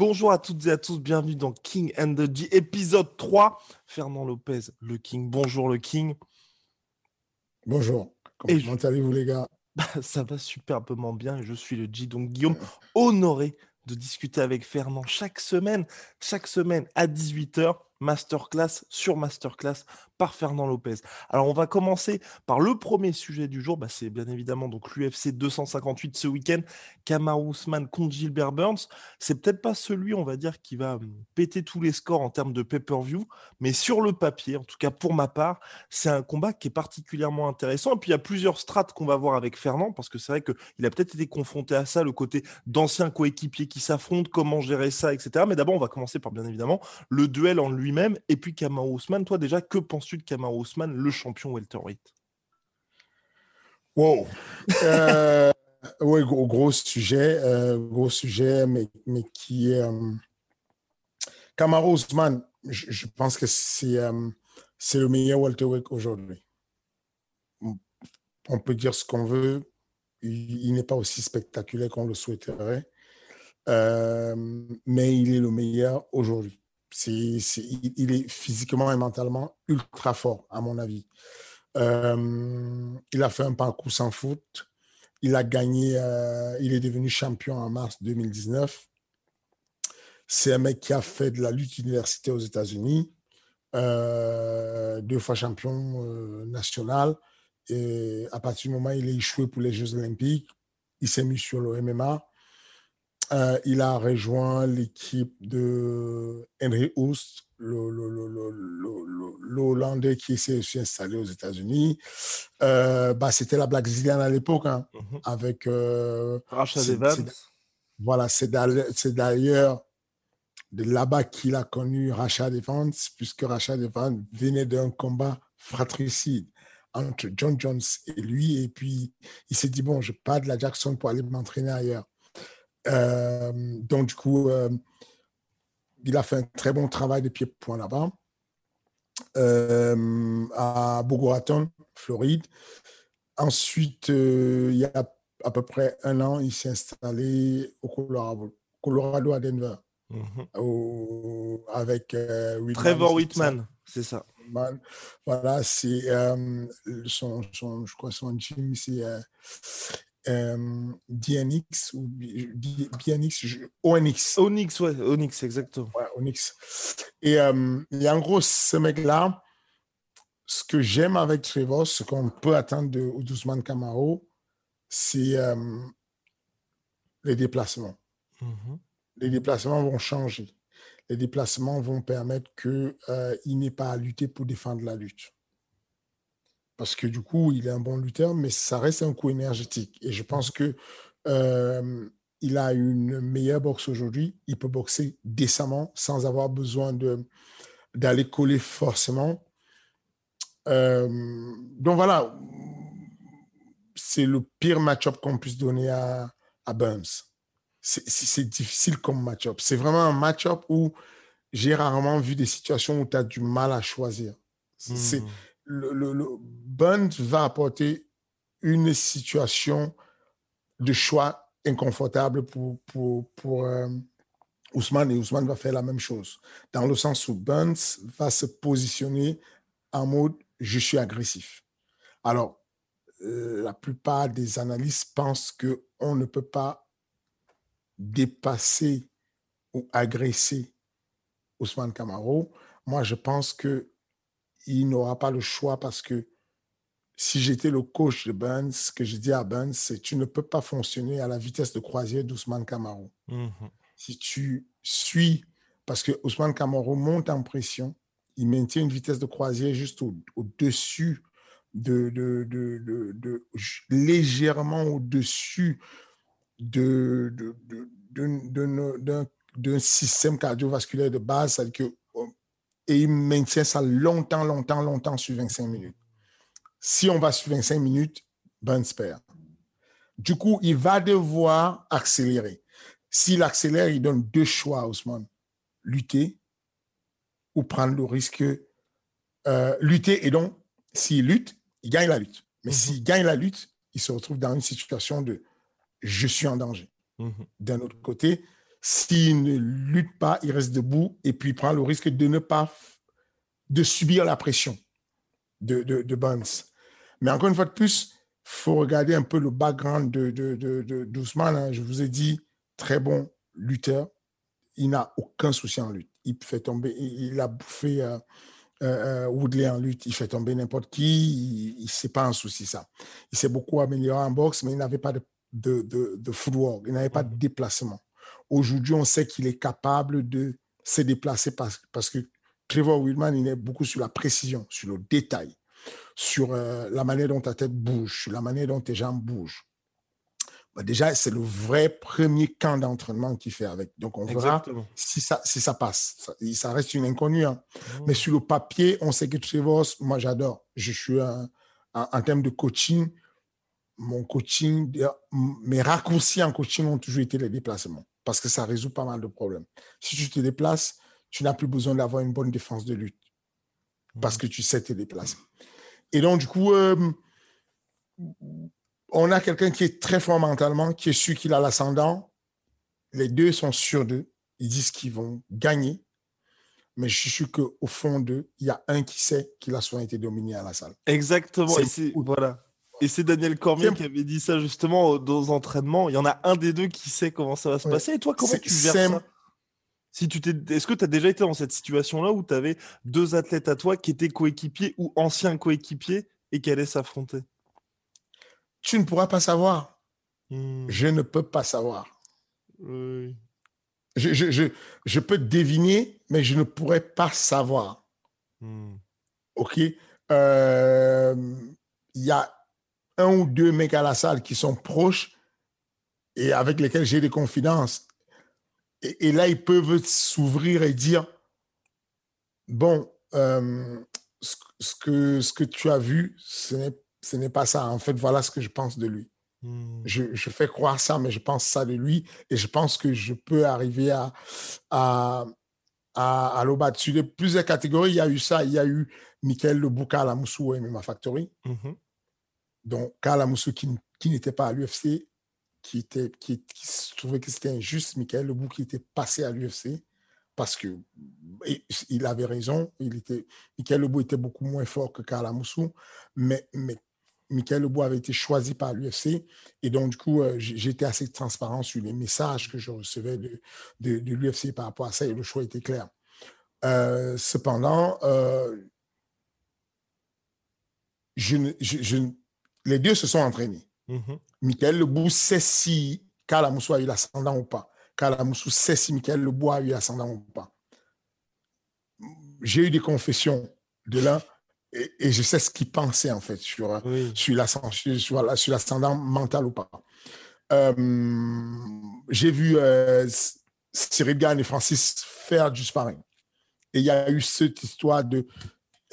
Bonjour à toutes et à tous, bienvenue dans King and the G, épisode 3. Fernand Lopez, le King. Bonjour le King. Bonjour. Comment, Et je- comment allez-vous les gars? Ça va superbement bien je suis le G. Donc Guillaume, honoré de discuter avec Fernand chaque semaine, chaque semaine à 18h, masterclass sur masterclass par Fernand Lopez. Alors on va commencer par le premier sujet du jour, bah, c'est bien évidemment donc l'UFC 258 ce week-end, Kamaru Usman contre Gilbert Burns. C'est peut-être pas celui, on va dire, qui va hum, péter tous les scores en termes de pay-per-view, mais sur le papier, en tout cas pour ma part, c'est un combat qui est particulièrement intéressant. Et puis il y a plusieurs strates qu'on va voir avec Fernand, parce que c'est vrai qu'il a peut-être été confronté à ça, le côté d'anciens coéquipiers qui s'affrontent, comment gérer ça, etc. Mais d'abord, on va commencer par bien évidemment le duel en lui-même, et puis Kamaru Usman. Toi déjà, que penses-tu de Kamaru Usman, le champion welterweight Wow. Euh, oui, gros, gros sujet, euh, gros sujet, mais, mais qui est. Euh, Kamaru Usman, je, je pense que c'est euh, c'est le meilleur welterweight aujourd'hui. On- On peut dire ce qu'on veut, il, il n'est pas aussi spectaculaire qu'on le souhaiterait, euh, mais il est le meilleur aujourd'hui. Il, est physiquement et mentalement ultra fort, à mon avis. Euh, il a fait un parcours sans faute. Il a gagné, euh, il est devenu champion en mars 2019. C'est un mec qui a fait de la lutte universitaire aux États-Unis, euh, deux fois champion national. Et à partir du moment où il est échoué pour les Jeux Olympiques, il s'est mis sur le MMA. Euh, il a rejoint l'équipe de Henry Houst, le, le, le, le, le- le- le Hollandais qui s'est aussi installé aux États-Unis. Euh, bah, C'était la Black Zillion à l'époque, hein, Mhm. avec. euh, Evans. c'est- voilà, c'est d'ailleurs de là-bas qu'il a connu Rashad Evans, puisque Rashad Evans venait d'un combat fratricide entre John Jones et lui. Et puis, il s'est dit, bon, je pars de la Jackson pour aller m'entraîner ailleurs. Euh, donc, du coup, euh, il a fait un très bon travail de pied-point là-bas, euh, à Boca Raton, Floride. Ensuite, il y a à peu près un an, il s'est installé au Colorado, Colorado à Denver, Mhm. au- avec Whitman, Trevor. Whitman, c'est ça. Man. Voilà, c'est euh, son, son, je crois son gym, c'est euh, euh, DNX ou BNX, ONX. Onyx, ouais, Onyx, exactement. Ouais, Onyx. Et, euh, et en gros, ce mec-là, ce que j'aime avec Trevor, ce qu'on peut attendre de Ousmane Camaro, c'est euh, les déplacements. Mhm. Les déplacements vont changer. Les déplacements vont permettre qu'il n'ait pas à lutter pour défendre la lutte. Parce que du coup, il est un bon lutteur, mais ça reste un coup énergétique. Et je pense que euh, il a une meilleure boxe aujourd'hui. Il peut boxer décemment sans avoir besoin de d'aller coller forcément. Euh, donc voilà, c'est le pire match-up qu'on puisse donner à, à Burns. C'est- difficile comme match-up. C'est vraiment un match-up où j'ai rarement vu des situations où tu as du mal à choisir. C'est Mhm. Le, le- va apporter une situation de choix inconfortable pour, pour, pour euh, Ousmane et Ousmane va faire la même chose. Dans le sens où Burns va se positionner en mode je suis agressif. Alors, euh, la plupart des analystes pensent qu'on ne peut pas dépasser ou agresser Ousmane Camaro. Moi, je pense que il n'aura pas le choix parce que si j'étais le coach de Burns, ce que je dis à Burns, c'est tu ne peux pas fonctionner à la vitesse de croisière d'Ousmane Camaro. Mhm. Si tu suis, parce que Ousmane Camaro monte en pression, il maintient une vitesse de croisière juste au- au-dessus de, de, de, de- de- légèrement au-dessus de, d'un- système cardiovasculaire de base, c'est-à-dire que, euh, et il maintient ça longtemps, longtemps, longtemps sur 25 minutes. Si on va sur 25 minutes, Burns perd. Du coup, il va devoir accélérer. S'il accélère, il donne deux choix à Ousmane. Lutter ou prendre le risque. euh, lutter, et donc, s'il lutte, il gagne la lutte. Mais Mhm. s'il gagne la lutte, il se retrouve dans une situation de je suis en danger. Mhm. D'un autre côté, s'il ne lutte pas, il reste debout et puis il prend le risque de ne pas de subir la pression de, de, de Burns. Mais encore une fois de plus, il faut regarder un peu le background de, de, de, hein. Je vous ai dit, très bon lutteur. Il n'a aucun souci en lutte. Il fait tomber, il, a bouffé euh, euh, euh, Woodley en lutte. Il fait tomber n'importe qui. Il, il c'est pas un souci, ça. Il s'est beaucoup amélioré en boxe, mais il n'avait pas de, de footwork. Il n'avait pas de déplacement. Aujourd'hui, on sait qu'il est capable de se déplacer parce, parce que Trevor Whitman, il est beaucoup sur la précision, sur le détail, sur euh, la manière dont ta tête bouge, sur la manière dont tes jambes bougent. Bah, déjà, c'est le vrai premier camp d'entraînement qu'il fait avec. Donc, on verra si ça, si ça passe. Ça, ça reste une inconnue. hein. Mhm. Mais sur le papier, on sait que Trevor, moi, j'adore. Je suis un- en, en termes de coaching, mon coaching, mes raccourcis en coaching ont toujours été les déplacements parce que ça résout pas mal de problèmes. Si tu te déplaces, tu n'as plus besoin d'avoir une bonne défense de lutte parce que tu sais te déplacer. Et donc, du coup, euh, on a quelqu'un qui est très fort mentalement, qui est sûr qu'il a l'ascendant. Les deux sont sûrs d'eux. Ils disent qu'ils vont gagner. Mais je suis sûr qu'au fond d'eux, il y a un qui sait qu'il a souvent été dominé à la salle. Exactement. C'est voilà. Et c'est Daniel Cormier qui avait dit ça justement dans les entraînements. Il y en a un des deux qui sait comment ça va se Ouais. passer. Et toi, comment tu gères ça? Si tu t'es... Est-ce que tu as déjà été dans cette situation-là où tu avais deux athlètes à toi qui étaient coéquipiers ou anciens coéquipiers et qui allaient s'affronter? Tu ne pourras pas savoir. Hmm, Je ne peux pas savoir. oui. Je, je, je, je peux deviner, mais je ne pourrais pas savoir. Hmm, OK? Euh, Il y a un ou deux mecs à la salle qui sont proches et avec lesquels j'ai des confidences. Et, et là, ils peuvent s'ouvrir et dire, bon, euh, ce, ce que, ce que tu as vu, ce n'est, ce n'est pas ça. En fait, voilà ce que je pense de lui. hmm. Je, je fais croire ça, mais je pense ça de lui et je pense que je peux arriver à, à, à, à le battre. Sur les plusieurs catégories, il y a eu ça. Il y a eu Michael Lebouka à la Moussou et MMA Factory. Mhm. Donc, Karl Amoussou qui, n'était pas à l'UFC, qui, était, trouvait que c'était injuste, Michael Lebou qui était passé à l'UFC parce que et il avait raison. Il était, Michael Lebou était beaucoup moins fort que Karl Amoussou, mais, Michael Lebou avait été choisi par l'UFC. Et donc, du coup, euh, j'étais assez transparent sur les messages que je recevais de, l'UFC par rapport à ça et le choix était clair. Euh, cependant, euh, je je- je ne- les deux se sont entraînés. Mhm. Michael Lebou sait si Karl Amoussou a eu l'ascendant ou pas. Karl Amoussou sait si Michael Lebou a eu l'ascendant ou pas. J'ai eu des confessions de l'un et, et je sais ce qu'il pensait en fait sur, Oui. sur l'ascendant mental ou pas. Euh, J'ai vu euh, Cyril Gann et Francis faire du sparring. Et il y a eu cette histoire de,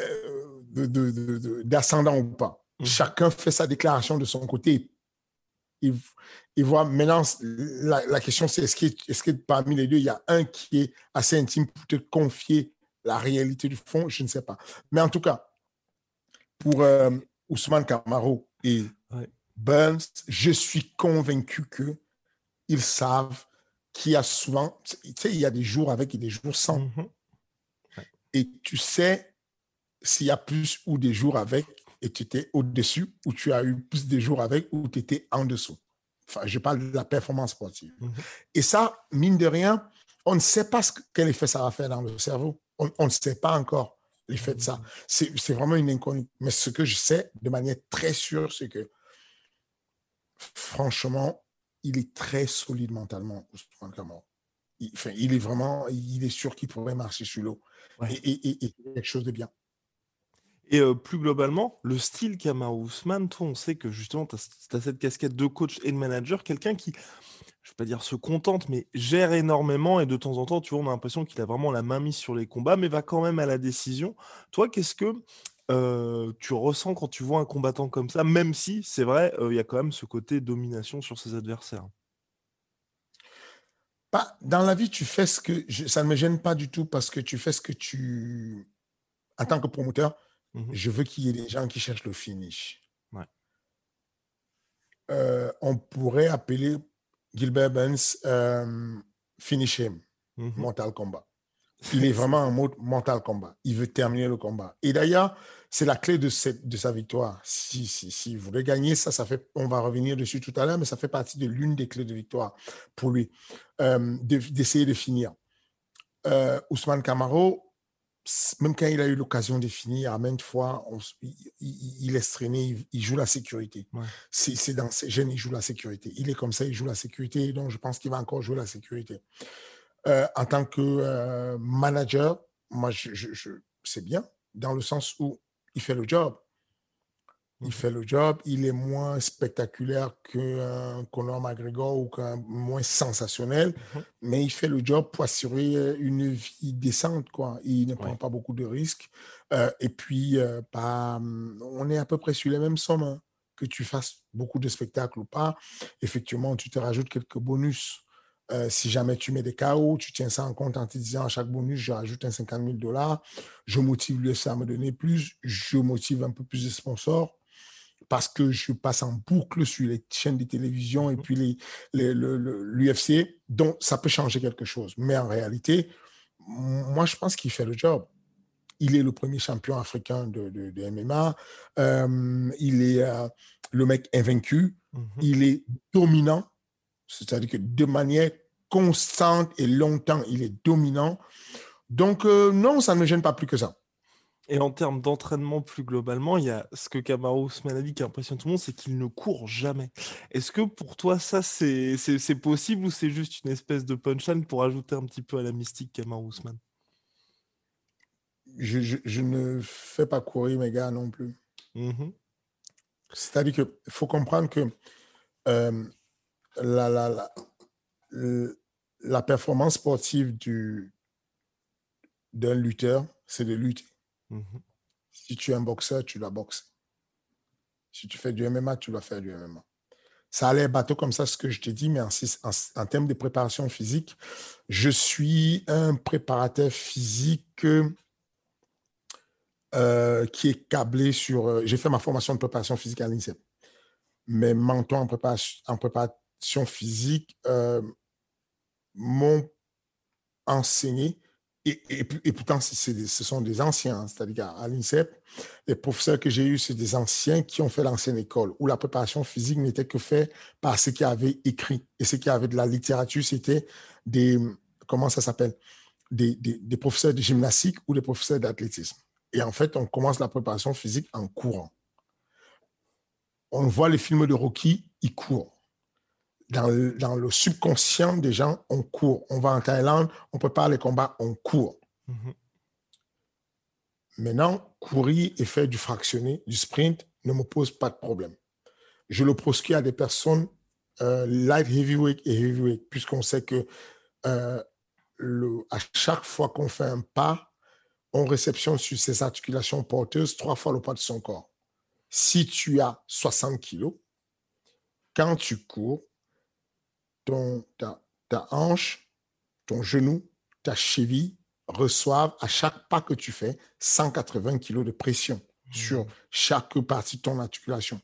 euh, d'ascendant ou pas. Mhm. Chacun fait sa déclaration de son côté. Il, il voit maintenant, la, la question c'est est-ce que, est-ce que parmi les deux, il y a un qui est assez intime pour te confier la réalité du fond? Je ne sais pas. Mais en tout cas, pour euh, Ousmane Camaro et Ouais. Burns, je suis convaincu que ils savent qu'il y a souvent, tu sais, il y a des jours avec et des jours sans. Mhm. Et tu sais s'il y a plus ou des jours avec et tu étais au-dessus ou tu as eu plus de jours avec ou tu étais en dessous. Enfin, je parle de la performance sportive. Mhm. Et ça, mine de rien, on ne sait pas ce que- quel effet ça va faire dans le cerveau. On on ne sait pas encore. l'effet de ça. C'est vraiment une inconnue. Mais ce que je sais de manière très sûre, c'est que franchement, il est très solide mentalement, Ousmane Kamara. Il, enfin, il est vraiment, il est sûr qu'il pourrait marcher sur l'eau et, et, quelque chose de bien. Et euh, plus globalement, le style Kamara Ousmane, toi, on sait que justement, tu as, cette casquette de coach et de manager, quelqu'un qui, je ne vais pas dire se contente, mais gère énormément et de temps en temps, tu vois, on a l'impression qu'il a vraiment la main mise sur les combats, mais va quand même à la décision. Toi, qu'est-ce que euh, tu ressens quand tu vois un combattant comme ça, même si, c'est vrai, euh, il y a quand même ce côté domination sur ses adversaires? Pas, Dans la vie, tu fais ce que... ça ne me gêne pas du tout parce que tu fais ce que tu... En tant que promoteur, Mmh je veux qu'il y ait des gens qui cherchent le finish. Euh, on pourrait appeler Gilbert Benz euh, Finish Him, mmh Mental Combat. Il est vraiment en mode mental combat. Il veut terminer le combat. Et d'ailleurs, c'est la clé de, cette, de sa victoire. Si, si, si vous voulez gagner, ça, ça fait, on va revenir dessus tout à l'heure, mais ça fait partie de l'une des clés de victoire pour lui, euh, d'essayer de, finir. Ousmane Camaro, même quand il a eu l'occasion de finir, à maintes fois, il, il, laisse traîner, il, joue la sécurité. C'est dans ses gènes, il joue la sécurité. Il est comme ça, il joue la sécurité, donc je pense qu'il va encore jouer la sécurité. Euh, en tant que euh, manager, moi, je, je, c'est bien, dans le sens où il fait le job. Il fait le job, il est moins spectaculaire qu'un Conor McGregor ou qu'un moins sensationnel, mmh mais il fait le job pour assurer euh, une vie décente. Quoi. Il ne prend pas beaucoup de risques. Euh, et puis, euh, pas, mmh, on est à peu près sur les mêmes sommes. Hein. Que tu fasses beaucoup de spectacles ou pas, effectivement, tu te rajoutes quelques bonus. si jamais tu mets des KO, tu tiens ça en compte en te disant à chaque bonus, je rajoute un 50 000 dollars, je motive le ça à me donner plus, je motive un peu plus de sponsors parce que je passe en boucle sur les chaînes de télévision et mmh. puis l'UFC. Les, donc, ça peut changer quelque chose. Mais en réalité, moi, je pense qu'il fait le job. Il est le premier champion africain de, de, MMA. Euh, il est euh, le mec invaincu. Mmh il est dominant. C'est-à-dire que de manière constante et longtemps, il est dominant. Donc, euh, non, ça ne me gêne pas plus que ça. Et en termes d'entraînement plus globalement, il y a ce que Kamaru Ousmane a dit qui impressionne tout le monde, c'est qu'il ne court jamais. Est-ce que pour toi, ça, c'est possible ou c'est juste une espèce de punchline pour ajouter un petit peu à la mystique Kamaru Ousmane? Je, ne fais pas courir mes gars non plus. Mmh C'est-à-dire qu'il faut comprendre que euh, la, la, la, performance sportive d'un lutteur, c'est de lutter. Mhm. Si tu es un boxeur, tu dois boxer. Si tu fais du MMA, tu dois faire du MMA. Ça allait bateau comme ça, ce que je t'ai dit, mais en, termes de préparation physique, je suis un préparateur physique euh, qui est câblé sur. Euh, j'ai fait ma formation de préparation physique à l'INSEP. En préparation, en préparation physique euh, m'ont enseigné et, pourtant, ce sont des anciens, c'est-à-dire à l'INSEP, les professeurs que j'ai eus, c'est des anciens qui ont fait l'ancienne école, où la préparation physique n'était que faite par ceux qui avaient écrit. Et ceux qui avaient de la littérature, c'était des, comment ça s'appelle, des, professeurs de gymnastique ou des professeurs d'athlétisme. Et en fait, on commence la préparation physique en courant. On voit les films de Rocky, ils courent dans le, subconscient des gens, on court. On va en Thaïlande, on prépare les combats, on court. Mhm. Maintenant, courir et faire du fractionné, du sprint, ne me pose pas de problème. Je le proscris à des personnes euh, light heavyweight et heavyweight, puisqu'on sait que euh, le, à chaque fois qu'on fait un pas, on réceptionne sur ses articulations porteuses trois fois le poids de son corps. Si tu as 60 kilos, quand tu cours, ton, ta, hanche, ton genou, ta cheville reçoivent à chaque pas que tu fais 180 kg de pression sur mmh. chaque partie de ton articulation.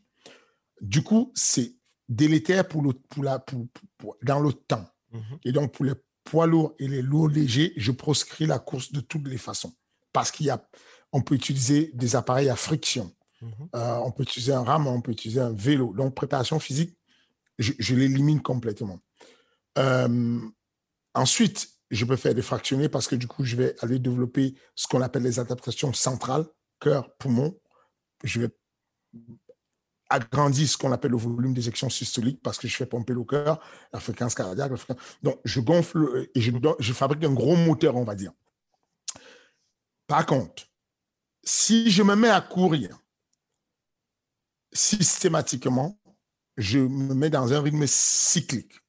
Du coup, c'est délétère pour le, pour la, pour, dans le temps. Mmh. Et donc, pour les poids lourds et les lourds légers, je proscris la course de toutes les façons. Parce qu'il y a, on peut utiliser des appareils à friction. Mmh. Euh, on peut utiliser un rame, on peut utiliser un vélo. Donc, préparation physique, je l'élimine complètement. Euh, ensuite, je peux faire des fractionnés parce que du coup, je vais aller développer ce qu'on appelle les adaptations centrales, cœur, poumon. Je vais agrandir ce qu'on appelle le volume d'éjection systolique parce que je fais pomper le cœur, la fréquence cardiaque. Donc, je gonfle et je fabrique un gros moteur, on va dire. Par contre, si je me mets à courir systématiquement, je me mets dans un rythme cyclique.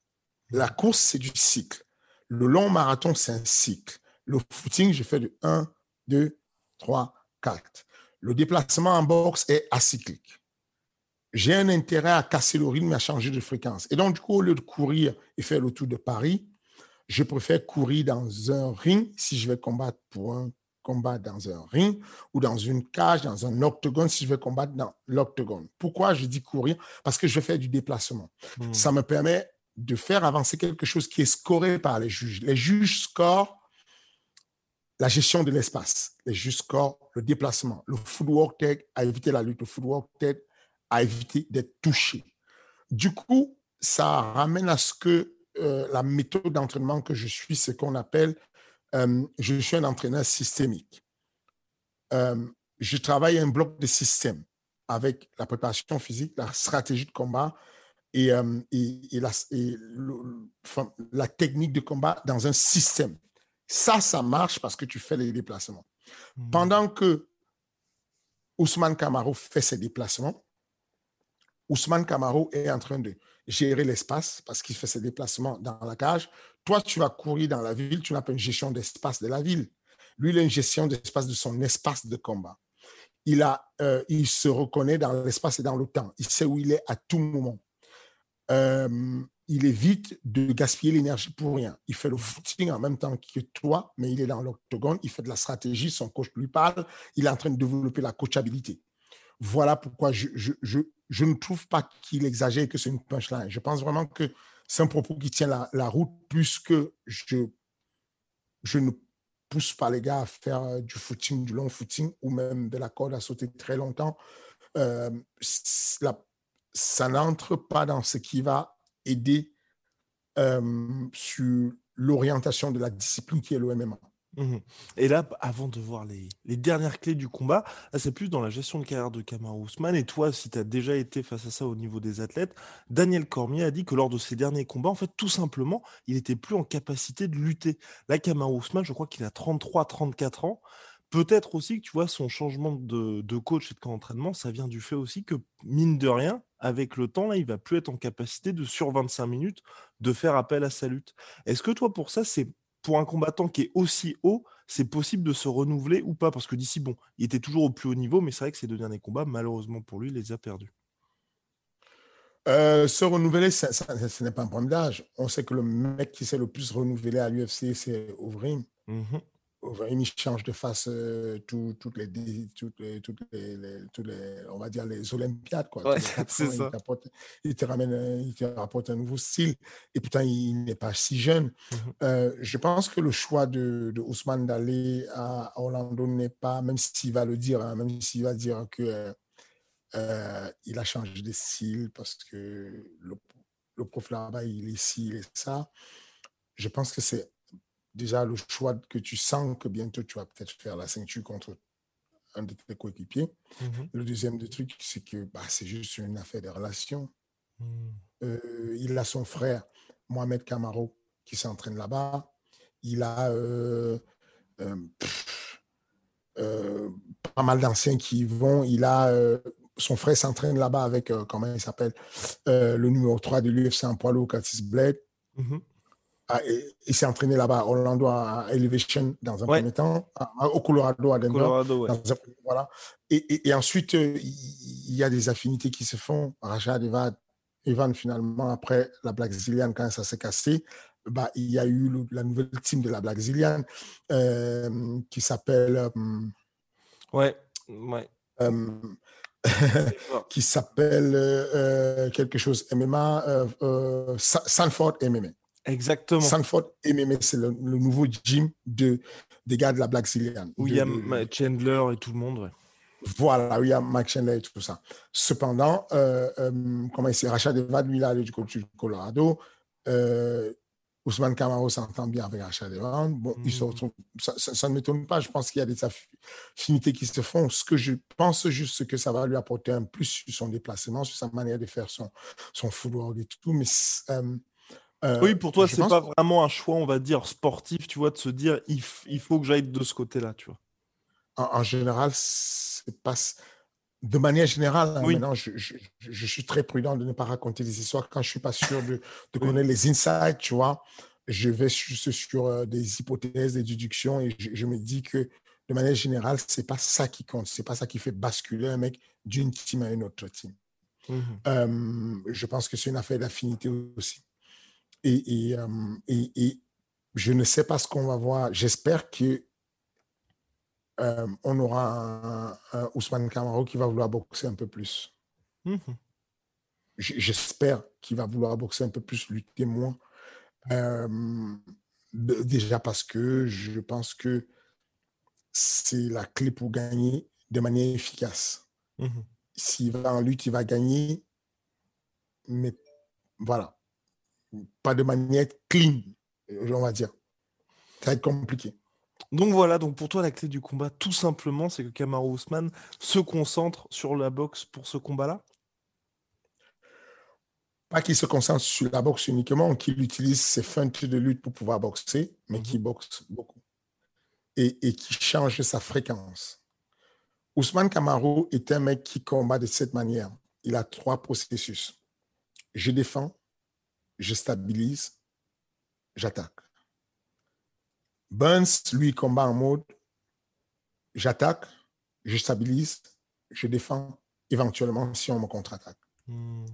La course, c'est du cycle. Le long marathon, c'est un cycle. Le footing, je fais de 1, 2, 3, 4. Le déplacement en boxe est acyclique. J'ai un intérêt à casser le rythme et à changer de fréquence. Et donc, du coup, au lieu de courir et faire le tour de Paris, je préfère courir dans un ring si je vais combattre pour un combat dans un ring ou dans une cage, dans un octogone, si je vais combattre dans l'octogone. Pourquoi je dis courir? Parce que je vais faire du déplacement. Hmm. Ça me permet de faire avancer quelque chose qui est scoré par les juges. Les juges scorent la gestion de l'espace. Les juges scorent le déplacement. Le footwork tag à éviter la lutte. Le footwork tag à éviter d'être touché. Du coup, ça ramène à ce que euh, la méthode d'entraînement que je suis, c'est qu'on appelle euh, je suis un entraîneur systémique. Euh, je travaille un bloc de système avec la préparation physique, la stratégie de combat et, euh, la, technique de combat dans un système. Ça, ça marche parce que tu fais les déplacements. Hmm. Pendant que Ousmane Camaro fait ses déplacements, Ousmane Camaro est en train de gérer l'espace parce qu'il fait ses déplacements dans la cage. Toi, tu vas courir dans la ville, tu n'as pas une gestion d'espace de la ville. Lui, il a une gestion d'espace de son espace de combat. Il, a, euh, il se reconnaît dans l'espace et dans le temps. Il sait où il est à tout moment. Euh, il évite de gaspiller l'énergie pour rien. Il fait le footing en même temps que toi, mais il est dans l'octogone, il fait de la stratégie, son coach lui parle, il est en train de développer la coachabilité. Voilà pourquoi je, je, je, je ne trouve pas qu'il exagère que c'est une punchline. Je pense vraiment que c'est un propos qui tient la, route plus que je, je ne pousse pas les gars à faire euh, du footing, du long footing ou même de la corde à sauter très longtemps. Euh, ça n'entre pas dans ce qui va aider euh, sur l'orientation de la discipline qui est le MMA. Mmh et là, avant de voir les, dernières clés du combat, c'est plus dans la gestion de carrière de Kamar Ousmane. Et toi, si tu as déjà été face à ça au niveau des athlètes, Daniel Cormier a dit que lors de ses derniers combats, en fait, tout simplement, il n'était plus en capacité de lutter. Là, Kamar Ousmane, je crois qu'il a 33-34 ans. Peut-être aussi que tu vois son changement de, coach et de camp d'entraînement, ça vient du fait aussi que, mine de rien, avec le temps, là, il va plus être en capacité de, sur 25 minutes, de faire appel à sa lutte. Est-ce que toi, pour ça, c'est pour un combattant qui est aussi haut, c'est possible de se renouveler ou pas? Parce que d'ici, bon, il était toujours au plus haut niveau, mais c'est vrai que ces deux derniers combats, malheureusement pour lui, il les a perdus. Euh, se renouveler, ce n'est pas un problème d'âge. On sait que le mec qui s'est le plus renouvelé à l'UFC, c'est Overeem. Mmh il change de face euh, toutes, les, toutes, les, toutes, les, on va dire les Olympiades. Quoi. c'est ça. Il, te ramène, il te rapporte un nouveau style. Et pourtant, il n'est pas si jeune. Mmh euh, je pense que le choix de, de Ousmane d'aller à Orlando n'est pas, même s'il va le dire, hein, même s'il va dire que euh, il a changé de style parce que le, le prof là-bas, il est ci, il est ça. Je pense que c'est déjà le choix que tu sens que bientôt tu vas peut-être faire la ceinture contre un de tes coéquipiers. Mhm. Le deuxième truc, c'est que bah, c'est juste une affaire de relation. Mhm. Euh, il a son frère, Mohamed Camaro, qui s'entraîne là-bas. Il a euh, euh, pas mal d'anciens qui y vont. Il a son frère s'entraîne là-bas avec, comment il s'appelle, le numéro 3 de l'UFC en poids lourd, Curtis Blade. Ah, il s'est entraîné là-bas, Orlando à Elevation dans un premier temps, au Colorado à Denver. voilà. Et, et, ensuite, euh, il y a des affinités qui se font. Rajad Evan, Evan finalement, après la Black Zillian, quand ça s'est cassé, bah, il y a eu la nouvelle team de la Black Zillian euh, qui s'appelle. Euh, ouais, ouais. qui s'appelle quelque chose MMA, Sanford MMA. Exactement. Sanford MMA, c'est le, nouveau gym de, des gars de la Black Zillion. Où il y a Chandler et tout le monde. Voilà, où il y a Mike Chandler et tout ça. Cependant, euh, euh, comment il s'est Rachad Evad, lui, là, du côté du Colorado, euh, Ousmane Camaro s'entend bien avec Rachel Evans. Bon, ils se hmm. ça, ne m'étonne pas. Je pense qu'il y a des affinités qui se font. Ce que je pense juste, que ça va lui apporter un plus sur son déplacement, sur sa manière de faire son, son footwork et tout. Mais euh, euh, oui, pour toi, c'est pas vraiment un choix, on va dire, sportif, tu vois, de se dire, il, il faut que j'aille de ce côté-là, tu vois. En, général, c'est pas de manière générale, hein, maintenant, je, je, suis très prudent de ne pas raconter des histoires quand je suis pas sûr de, de connaître les insights, tu vois. Je vais juste sur euh, des hypothèses, des déductions et je, me dis que de manière générale, c'est pas ça qui compte, c'est pas ça qui fait basculer un mec d'une team à une autre team. Mmh euh, je pense que c'est une affaire d'affinité aussi. Et, et, euh, et, et, je ne sais pas ce qu'on va voir. J'espère que euh, on aura un, Ousmane Camaro qui va vouloir boxer un peu plus. Mhm. J'espère qu'il va vouloir boxer un peu plus, lutter moins. Euh, déjà parce que je pense que c'est la clé pour gagner de manière efficace. Mhm. S'il va en lutte, il va gagner, mais voilà, pas de manière clean, on va dire. Ça va être compliqué. Donc voilà, donc pour toi, la clé du combat, tout simplement, c'est que Kamaru Ousmane se concentre sur la boxe pour ce combat-là? Pas qu'il se concentre sur la boxe uniquement, qu'il utilise ses feintes de lutte pour pouvoir boxer, mais qu'il mhm. boxe beaucoup. Et, et qui change sa fréquence. Ousmane Kamaru est un mec qui combat de cette manière. Il a trois processus. Je défends, je stabilise, j'attaque. Burns, lui, combat en mode j'attaque, je stabilise, je défends, éventuellement si on me contre-attaque. Hmm.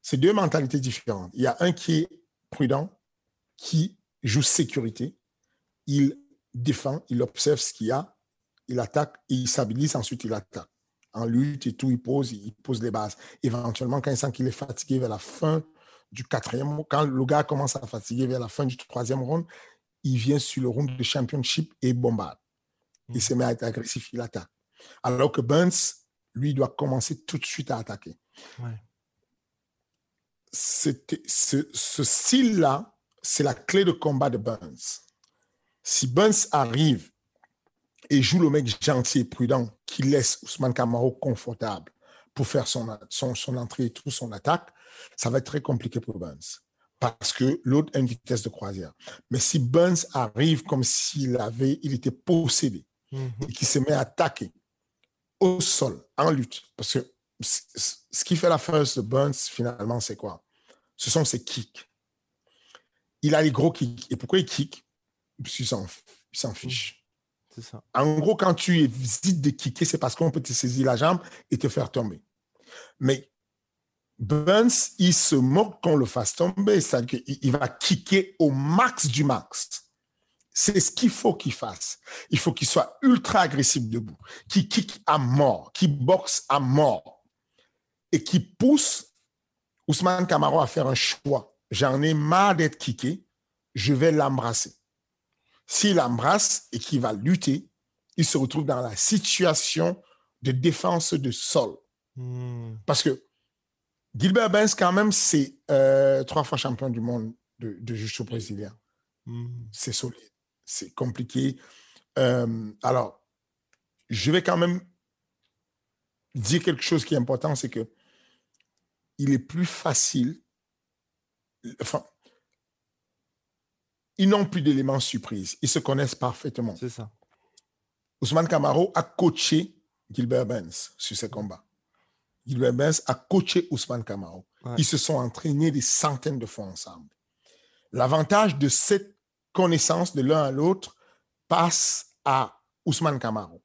C'est deux mentalités différentes. Il y a un qui est prudent, qui joue sécurité. Il défend, il observe ce qu'il y a, il attaque, il stabilise, ensuite il attaque. En lutte et tout, il pose, il pose les bases. Éventuellement, quand il sent qu'il est fatigué vers la fin du quatrième, quand le gars commence à fatiguer vers la fin du troisième round, il vient sur le round de championship et bombarde. Il mm. se met à être agressif, il attaque. Alors que Burns, lui, doit commencer tout de suite à attaquer. Ce, ce style-là, c'est la clé de combat de Burns. Si Burns arrive et joue le mec gentil et prudent qui laisse Ousmane Camaro confortable pour faire son, son, son entrée et tout son attaque, ça va être très compliqué pour Burns parce que l'autre a une vitesse de croisière. Mais si Burns arrive comme s'il avait, il était possédé mhm. et qu'il se met à attaquer au sol, en lutte, parce que ce qui fait la force de Burns, finalement, c'est quoi? Ce sont ses kicks. Il a les gros kicks. Et pourquoi il kick? Parce qu'il s'en fiche. Mhm. Ça. En gros, quand tu hésites de kicker, c'est parce qu'on peut te saisir la jambe et te faire tomber. Mais Burns, il se moque qu'on le fasse tomber, c'est-à-dire qu'il va kicker au max du max. C'est ce qu'il faut qu'il fasse. Il faut qu'il soit ultra agressif debout, qu'il kick à mort, qu'il boxe à mort et qu'il pousse Ousmane Camaro à faire un choix. J'en ai marre d'être kické, je vais l'embrasser. S'il l'embrasse et qu'il va lutter, il se retrouve dans la situation de défense de sol. Hmm. Parce que Gilbert Benz, quand même, c'est euh, trois fois champion du monde de, de jiu brésilien. Hmm. C'est solide. C'est compliqué. Euh, alors, je vais quand même dire quelque chose qui est important, c'est que il est plus facile. Enfin, ils n'ont plus d'éléments surprises. Ils se connaissent parfaitement. C'est ça. Ousmane Camaro a coaché Gilbert Benz sur ses combats. Gilbert Benz a coaché Ousmane Kamaro. Ils se sont entraînés des centaines de fois ensemble. L'avantage de cette connaissance de l'un à l'autre passe à Ousmane Kamaro.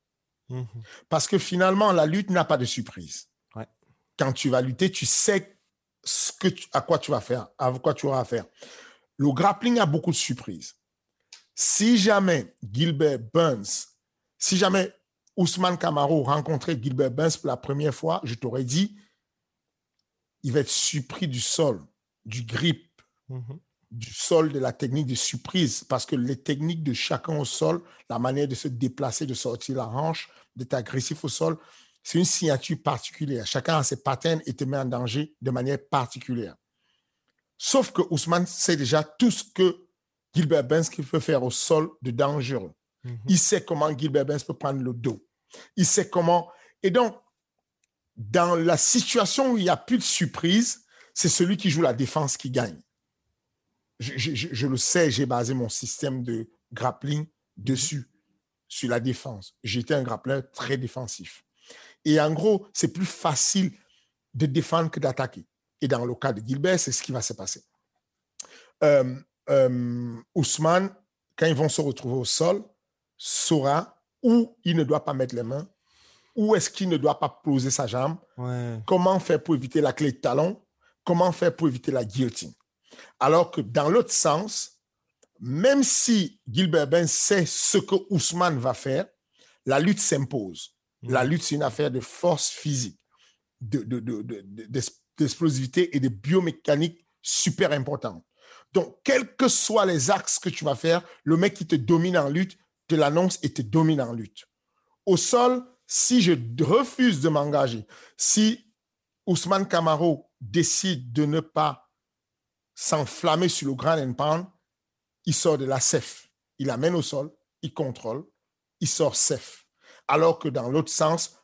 Mhm. Parce que finalement, la lutte n'a pas de surprise. Quand tu vas lutter, tu sais ce que à quoi tu vas faire, à quoi tu auras à faire. Le grappling a beaucoup de surprises. Si jamais Gilbert Burns, si jamais Ousmane Camaro rencontrait Gilbert Benz pour la première fois, je t'aurais dit, il va être surpris du sol, du grip, mhm. du sol, de la technique de surprise, parce que les techniques de chacun au sol, la manière de se déplacer, de sortir la hanche, d'être agressif au sol, c'est une signature particulière. Chacun a ses patterns et te met en danger de manière particulière. Sauf que Ousmane sait déjà tout ce que Gilbert Benz peut faire au sol de dangereux. Mhm. Il sait comment Gilbert Benz peut prendre le dos. Il sait comment. Et donc, dans la situation où il n'y a plus de surprise, c'est celui qui joue la défense qui gagne. Je, le sais, j'ai basé mon système de grappling dessus, sur la défense. J'étais un grappleur très défensif. Et en gros, c'est plus facile de défendre que d'attaquer. Et dans le cas de Gilbert, c'est ce qui va se passer. Euh, euh, Ousmane, quand ils vont se retrouver au sol, saura où il ne doit pas mettre les mains, où est-ce qu'il ne doit pas poser sa jambe, Ouais. comment faire pour éviter la clé de talon, comment faire pour éviter la guillotine. Alors que dans l'autre sens, même si Gilbert Ben sait ce que Ousmane va faire, la lutte s'impose. La lutte, c'est une affaire de force physique, de- de- de- d'explosivité et de biomécanique super importante. Donc, quels que soient les axes que tu vas faire, le mec qui te domine en lutte te l'annonce et te domine en lutte. Au sol, si je refuse de m'engager, si Ousmane Camaro décide de ne pas s'enflammer sur le grand and il sort de la CEF. Il amène au sol, il contrôle, il sort CEF. Alors que dans l'autre sens,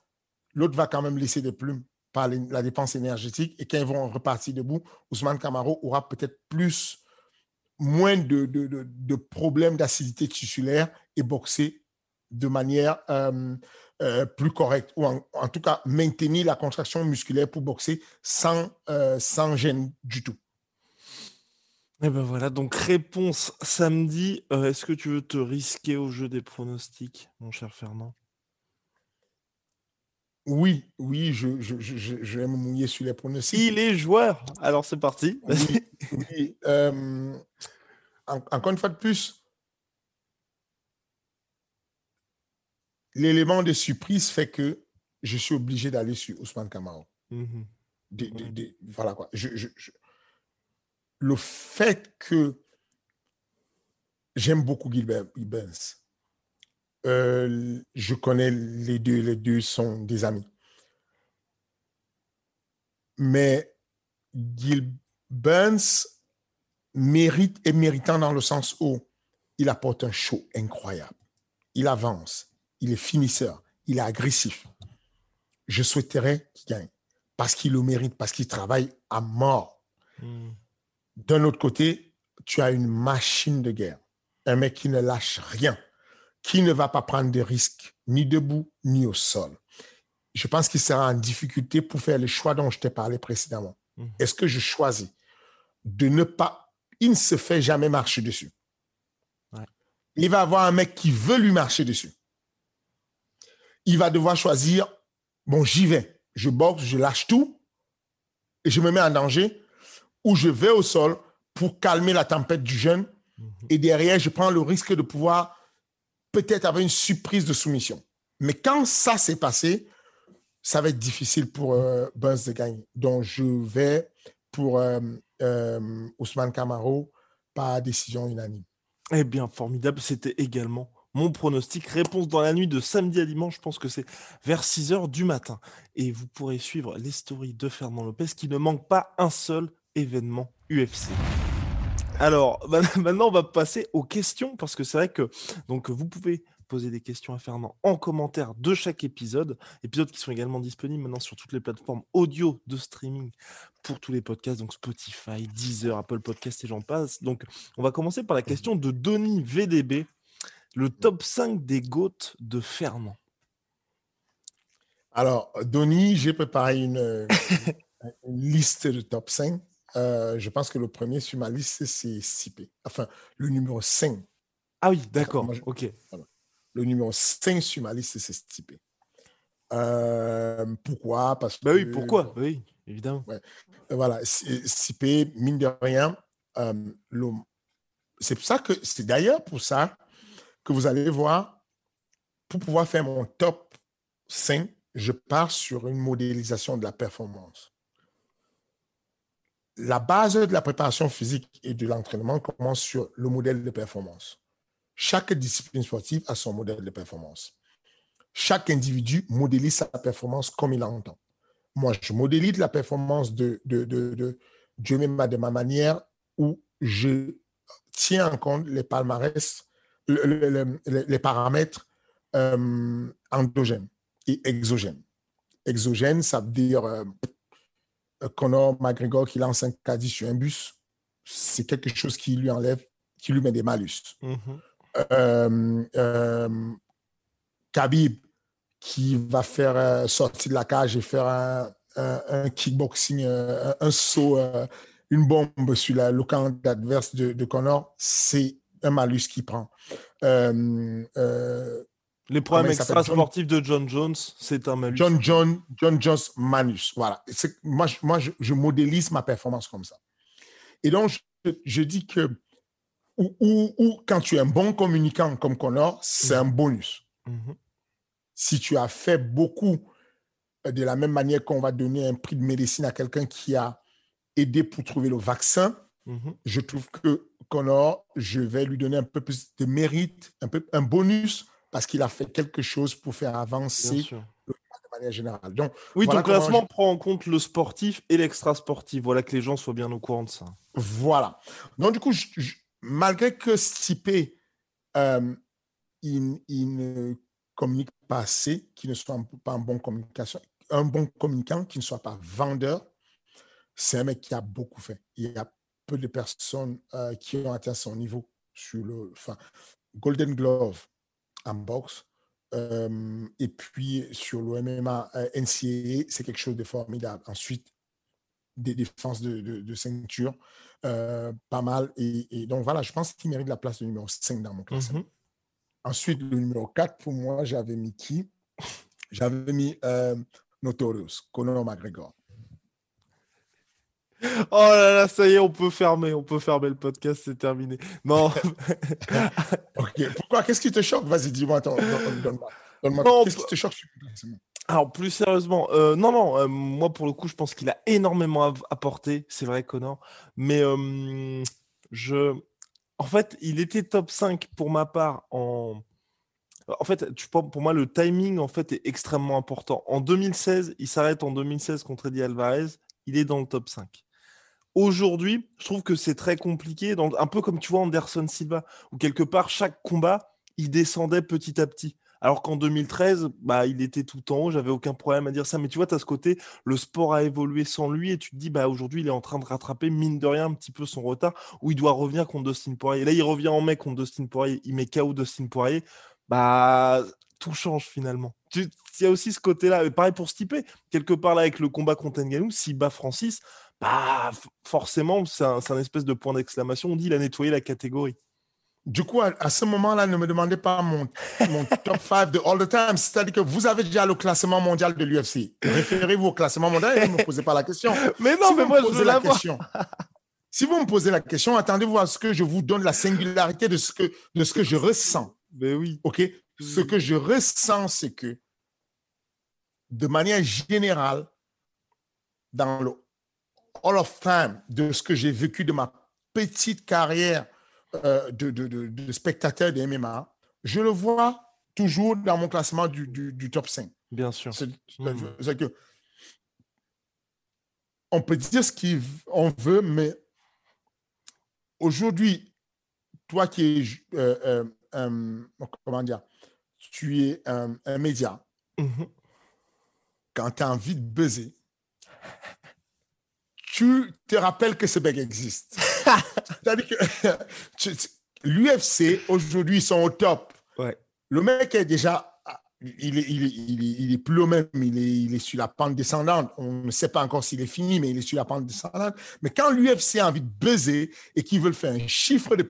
l'autre va quand même laisser des plumes par la dépense énergétique et quand ils vont repartir debout, Ousmane Camaro aura peut-être plus, moins de, de- de- de problèmes d'acidité tissulaire et boxer de manière euh, euh, plus correcte ou en, en tout cas maintenir la contraction musculaire pour boxer sans, euh, sans gêne du tout. Et ben voilà, donc réponse samedi. Est-ce que tu veux te risquer au jeu des pronostics, mon cher Fernand? Oui, oui, je, je, je, je- vais me mouiller sur les pronostics. Il est joueur. Alors c'est parti. Oui, oui, en- encore une fois de plus, l'élément de surprise fait que je suis obligé d'aller sur Ousmane. Des- des- des- voilà quoi. Je- je- je- Le fait que j'aime beaucoup Gilbert Benz, euh, je connais les deux, les deux sont des amis. Mais Gil Burns mérite et méritant dans le sens où il apporte un show incroyable. Il avance, il est finisseur, il est agressif. Je souhaiterais qu'il gagne parce qu'il le mérite, parce qu'il travaille à mort. Mhm. D'un autre côté, tu as une machine de guerre, un mec qui ne lâche rien, qui ne va pas prendre de risques, ni debout, ni au sol. Je pense qu'il sera en difficulté pour faire les choix dont je t'ai parlé précédemment. Mhm. Est-ce que je choisis de ne pas... Il ne se fait jamais marcher dessus. Ouais. Il va avoir un mec qui veut lui marcher dessus. Il va devoir choisir, bon, j'y vais, je boxe, je lâche tout et je me mets en danger ou je vais au sol pour calmer la tempête du jeune Mhm. et derrière, je prends le risque de pouvoir peut-être avoir une surprise de soumission. Mais quand ça s'est passé, ça va être difficile pour euh, Burns de gagner. Donc, je vais pour euh, euh, Ousmane Camaro par décision unanime. Eh bien, formidable. C'était également mon pronostic. Réponse dans la nuit de samedi à dimanche. Je pense que c'est vers 6 h du matin. Et vous pourrez suivre les stories de Fernand Lopez qui ne manque pas un seul événement UFC. Alors, ma- maintenant, on va passer aux questions parce que c'est vrai que donc vous pouvez poser des questions à Fernand en commentaire de chaque épisode. Épisodes qui sont également disponibles maintenant sur toutes les plateformes audio de streaming pour tous les podcasts, donc Spotify, Deezer, Apple Podcasts et j'en passe. Donc, on va commencer par la question de Donny VDB, le top 5 des GOAT de Fernand. Alors, Donny, j'ai préparé une, euh, une liste de top 5. Euh, je pense que le premier sur ma liste, c'est Sipé. Enfin, le numéro 5. Ah oui, d'accord, ok. Le numéro 5 sur ma liste, c'est Stipe. Euh, pourquoi? Parce Bah oui, que- pourquoi? Oui, évidemment. Voilà, Si- Stipe, mine de rien, euh, c'est pour ça que c'est d'ailleurs pour ça que vous allez voir, pour pouvoir faire mon top 5, je pars sur une modélisation de la performance. La base de la préparation physique et de l'entraînement commence sur le modèle de performance. Chaque discipline sportive a son modèle de performance. Chaque individu modélise sa performance comme il l'entend. Moi, je modélise la performance de, de, de, de ma manière où je tient en compte les palmarès, les paramètres euh, endogènes et exogènes. Exogène, ça veut dire euh, Conor McGregor qui lance un caddie sur un bus, c'est quelque chose qui lui enlève, qui lui met des malus. Euh, Khabib qui va faire sortir de la cage et faire un, kickboxing, un, saut, une bombe sur le camp adverse de, de Conor, c'est un malus qui prend. Les problèmes extra-sportifs de John Jones, c'est un malus. John, John, John Jones Manus. Voilà. Moi, je, moi je, modélise ma performance comme ça. Et donc, je, dis que ou, ou, quand tu es un bon communicant comme Connor, c'est un bonus. Mhm. Si tu as fait beaucoup euh, de la même manière qu'on va donner un prix de médecine à quelqu'un qui a aidé pour trouver le vaccin, mhm. je trouve que Connor, je vais lui donner un peu plus de mérite, un, peu, un bonus parce qu'il a fait quelque chose pour faire avancer de manière générale. Donc, oui, ton classement prend en compte le sportif et l'extra-sportif. Voilà que les gens soient bien au courant de ça. Voilà. Donc, du coup, malgré que Stipe, euh, il, ne communique pas assez, qu'il ne soit pas un bon, communication, un bon communicant, qu'il ne soit pas vendeur, c'est un mec qui a beaucoup fait. Il a peu de personnes euh, qui ont atteint son niveau sur le. Enfin, Golden Glove, en boxe. Euh, et puis sur le MMA euh, NCAA, c'est quelque chose de formidable. Ensuite, des défenses de, de, ceinture, pas mal. Et, donc voilà, je pense qu'il mérite la place de numéro 5 dans mon classement. Mm-hmm. Ensuite, le numéro 4, pour moi, j'avais mis qui? J'avais mis Notorious, Conor McGregor. Oh là là, ça y est, on peut fermer, on peut fermer le podcast, c'est terminé. Non. ok. Pourquoi Qu'est-ce qui te choque? Vas-y, dis-moi. Donne-moi. Qu'est-ce qui te choque alors plus sérieusement, euh, non, non, euh, moi pour le coup, je pense qu'il a énormément apporté, c'est vrai, Connor, mais euh, je... En fait, il était top 5 pour ma part en... En fait, tu, pour moi, le timing en fait est extrêmement important. En 2016, il s'arrête en 2016 contre Eddie Alvarez, il est dans le top 5. Aujourd'hui, je trouve que c'est très compliqué, un peu comme tu vois Anderson Silva, où quelque part, chaque combat, il descendait petit à petit. Alors qu'en 2013, bah, il était tout en haut, j'avais aucun problème à dire ça. Mais tu vois, tu as ce côté, le sport a évolué sans lui, et tu te dis, bah, aujourd'hui, il est en train de rattraper, mine de rien, un petit peu son retard, où il doit revenir contre Dustin Poirier. là, il revient en mai contre Dustin Poirier, il met KO Dustin Poirier. Bah, tout change finalement. Il y a aussi ce côté-là. Pareil pour Stipe, quelque part là avec le combat contre Ngannou, s'il bat Francis, bah, forcément, c'est un, espèce de point d'exclamation. On dit il a nettoyé la catégorie. Du coup, à, ce moment-là, ne me demandez pas mon, mon top 5 de all the time. C'est-à-dire que vous avez déjà le classement mondial de l'UFC. Référez-vous au classement mondial et ne me posez pas la question. Mais non, mais moi, je veux la question. Si vous me posez la question, attendez-vous à ce que je vous donne la singularité de ce que, de ce que je ressens. Mais oui. OK? Ce que je ressens, c'est que, de manière générale, dans le all of time de ce que j'ai vécu de ma petite carrière euh, de, de, de, spectateur de MMA, je le vois toujours dans mon classement du, du, top 5. Bien sûr. C'est que on peut dire ce qu'on veut, mais aujourd'hui, toi qui es, euh, euh, comment dire, tu es un, média, mm-hmm. quand tu as envie de buzzer, tu te rappelles que ce mec existe. C'est-à-dire que l'UFC, aujourd'hui, ils sont au top. Le mec est déjà. Il est, il, est, il, est, plus au même, il est, il est sur la pente descendante. On ne sait pas encore s'il est fini, mais il est sur la pente descendante. Mais quand l'UFC a envie de buzzer et qu'ils veulent faire un chiffre de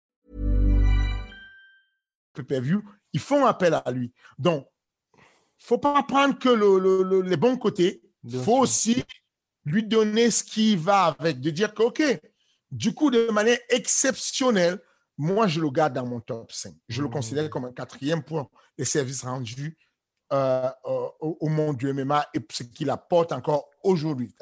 Pay-per-view, ils font appel à lui. Donc, faut pas prendre que le, les bons côtés. Il faut aussi lui donner ce qui va avec, de dire que, OK, Du coup, de manière exceptionnelle, moi, je le garde dans mon top 5. Je le Mmh. considère comme un quatrième pour les services rendus euh, euh, au, au monde du MMA et ce qu'il apporte encore aujourd'hui.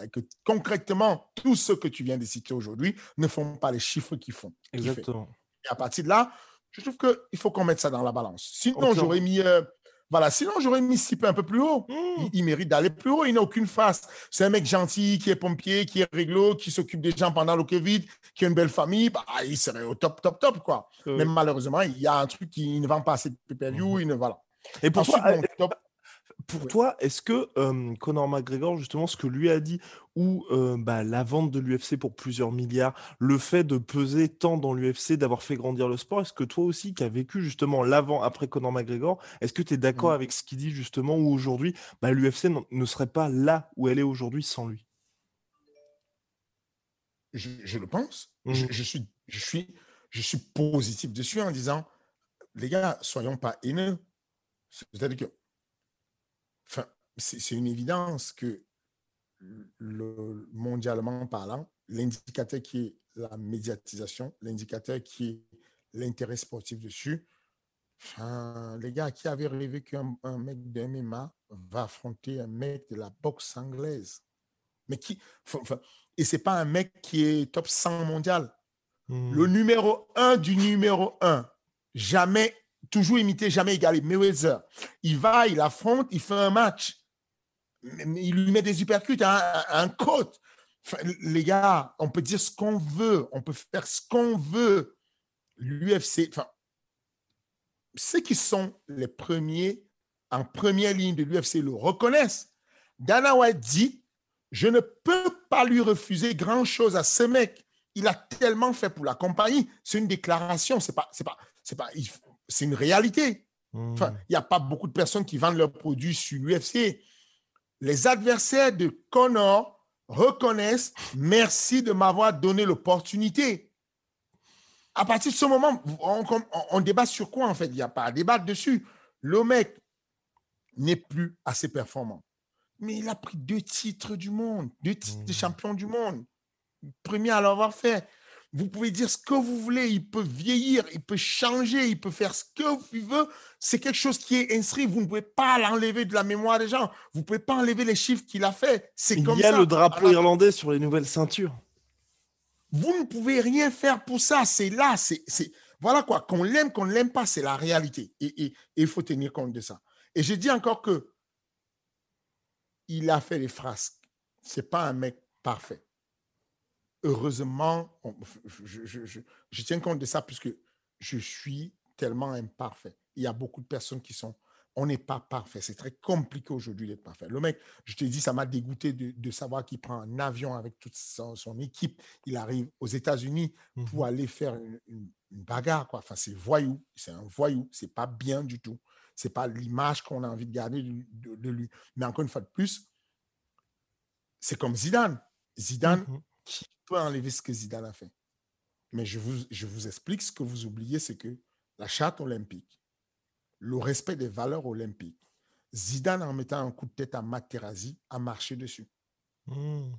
Concrètement, tout ce que tu viens de citer aujourd'hui ne font pas les chiffres qu'ils font. Exactement. Et à partir de là, je trouve qu'il faut qu'on mette ça dans la balance. Sinon, j'aurais mis, euh, voilà, sinon j'aurais mis Stipe un peu plus haut. Mmh. Il, il mérite d'aller plus haut. Il n'a aucune face. C'est un mec gentil, qui est pompier, qui est réglo, qui s'occupe des gens pendant le Covid, qui a une belle famille. Bah, il serait au top, top, top, quoi. Mais malheureusement, il y a un truc qui ne vend pas assez de pay-per-view. Mhm. Il ne voilà. Et pour Ensuite, toi, mon top- Pour Ouais. toi, est-ce que euh, Conor McGregor, justement, ce que lui a dit, ou euh, bah, la vente de l'UFC pour plusieurs milliards, le fait de peser tant dans l'UFC, d'avoir fait grandir le sport, est-ce que toi aussi, qui as vécu justement l'avant, après Conor McGregor, est-ce que tu es d'accord Mhm. avec ce qu'il dit justement, où aujourd'hui, bah, l'UFC ne serait pas là où elle est aujourd'hui sans lui? Je, je le pense. Mhm. Je, je suis, je, suis, je suis positif dessus en disant, les gars, soyons pas haineux. C'est-à-dire que, c'est une évidence que le, mondialement parlant, l'indicateur qui est la médiatisation, l'indicateur qui est l'intérêt sportif dessus, enfin, les gars, qui avaient rêvé qu'un un mec de MMA va affronter un mec de la boxe anglaise? Mais qui, enfin, et c'est pas un mec qui est top 100 mondial. Hmm. Le numéro 1 du numéro 1, jamais, toujours imité, jamais égalé. Mayweather, il va, il affronte, il fait un match. Il lui met des uppercuts, un, un côte. Enfin, les gars, on peut dire ce qu'on veut, on peut faire ce qu'on veut. L'UFC, enfin, ceux qui sont les premiers en première ligne de l'UFC le reconnaissent. Dana White dit je ne peux pas lui refuser grand-chose à ce mec. Il a tellement fait pour la compagnie. C'est une déclaration, c'est pas, c'est pas, c'est pas, c'est une réalité. Hmm. Enfin, il n'y a pas beaucoup de personnes qui vendent leurs produits sur l'UFC. Les adversaires de Connor reconnaissent merci de m'avoir donné l'opportunité. À partir de ce moment, on, on- on débat sur quoi en fait? Il n'y a pas à débattre dessus. Le mec n'est plus assez performant. Mais il a pris deux titres du monde, deux titres de Mhm. champion du monde. Premier à l'avoir fait. Vous pouvez dire ce que vous voulez, il peut vieillir, il peut changer, il peut faire ce que il veut. C'est quelque chose qui est inscrit. Vous ne pouvez pas l'enlever de la mémoire des gens. Vous ne pouvez pas enlever les chiffres qu'il a fait. C'est Il y a ça. le drapeau irlandais sur les nouvelles ceintures. vous ne pouvez rien faire pour ça. C'est là. C'est, Voilà quoi. Qu'on l'aime, qu'on ne l'aime pas, c'est la réalité. Et il faut tenir compte de ça. Et je dis encore que il a fait des frasques. C'est pas un mec parfait. Heureusement, on- je, je- je- je tiens compte de ça puisque je suis tellement imparfait. Il y a beaucoup de personnes qui sont. On n'est pas parfait. C'est très compliqué aujourd'hui d'être parfait. Le mec, je te dis, ça m'a dégoûté de, de savoir qu'il prend un avion avec toute son, son équipe. Il arrive aux États-Unis pour aller faire une, une- une bagarre. Quoi. Enfin, c'est voyou. C'est un voyou. C'est pas bien du tout. C'est pas l'image qu'on a envie de garder de, de- de lui. Mais encore une fois de plus, c'est comme Zidane. Zidane, Mhm. qui peut enlever ce que Zidane a fait Mais je vous, je vous explique ce que vous oubliez, c'est que la charte olympique, le respect des valeurs olympiques, Zidane, en mettant un coup de tête à Materazzi, a marché dessus. Hmm.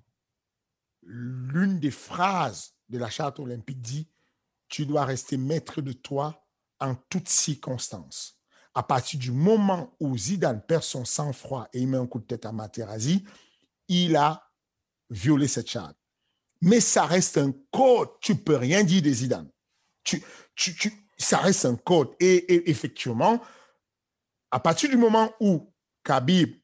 L'une des phrases de la charte olympique dit Tu dois rester maître de toi en toutes circonstances. À partir du moment où Zidane perd son sang-froid et il met un coup de tête à Materazzi, il a violé cette charte. Mais ça reste un code. Tu peux rien dire de Zidane. Tu, tu, tu- ça reste un code. Et, et effectivement, à partir du moment où Khabib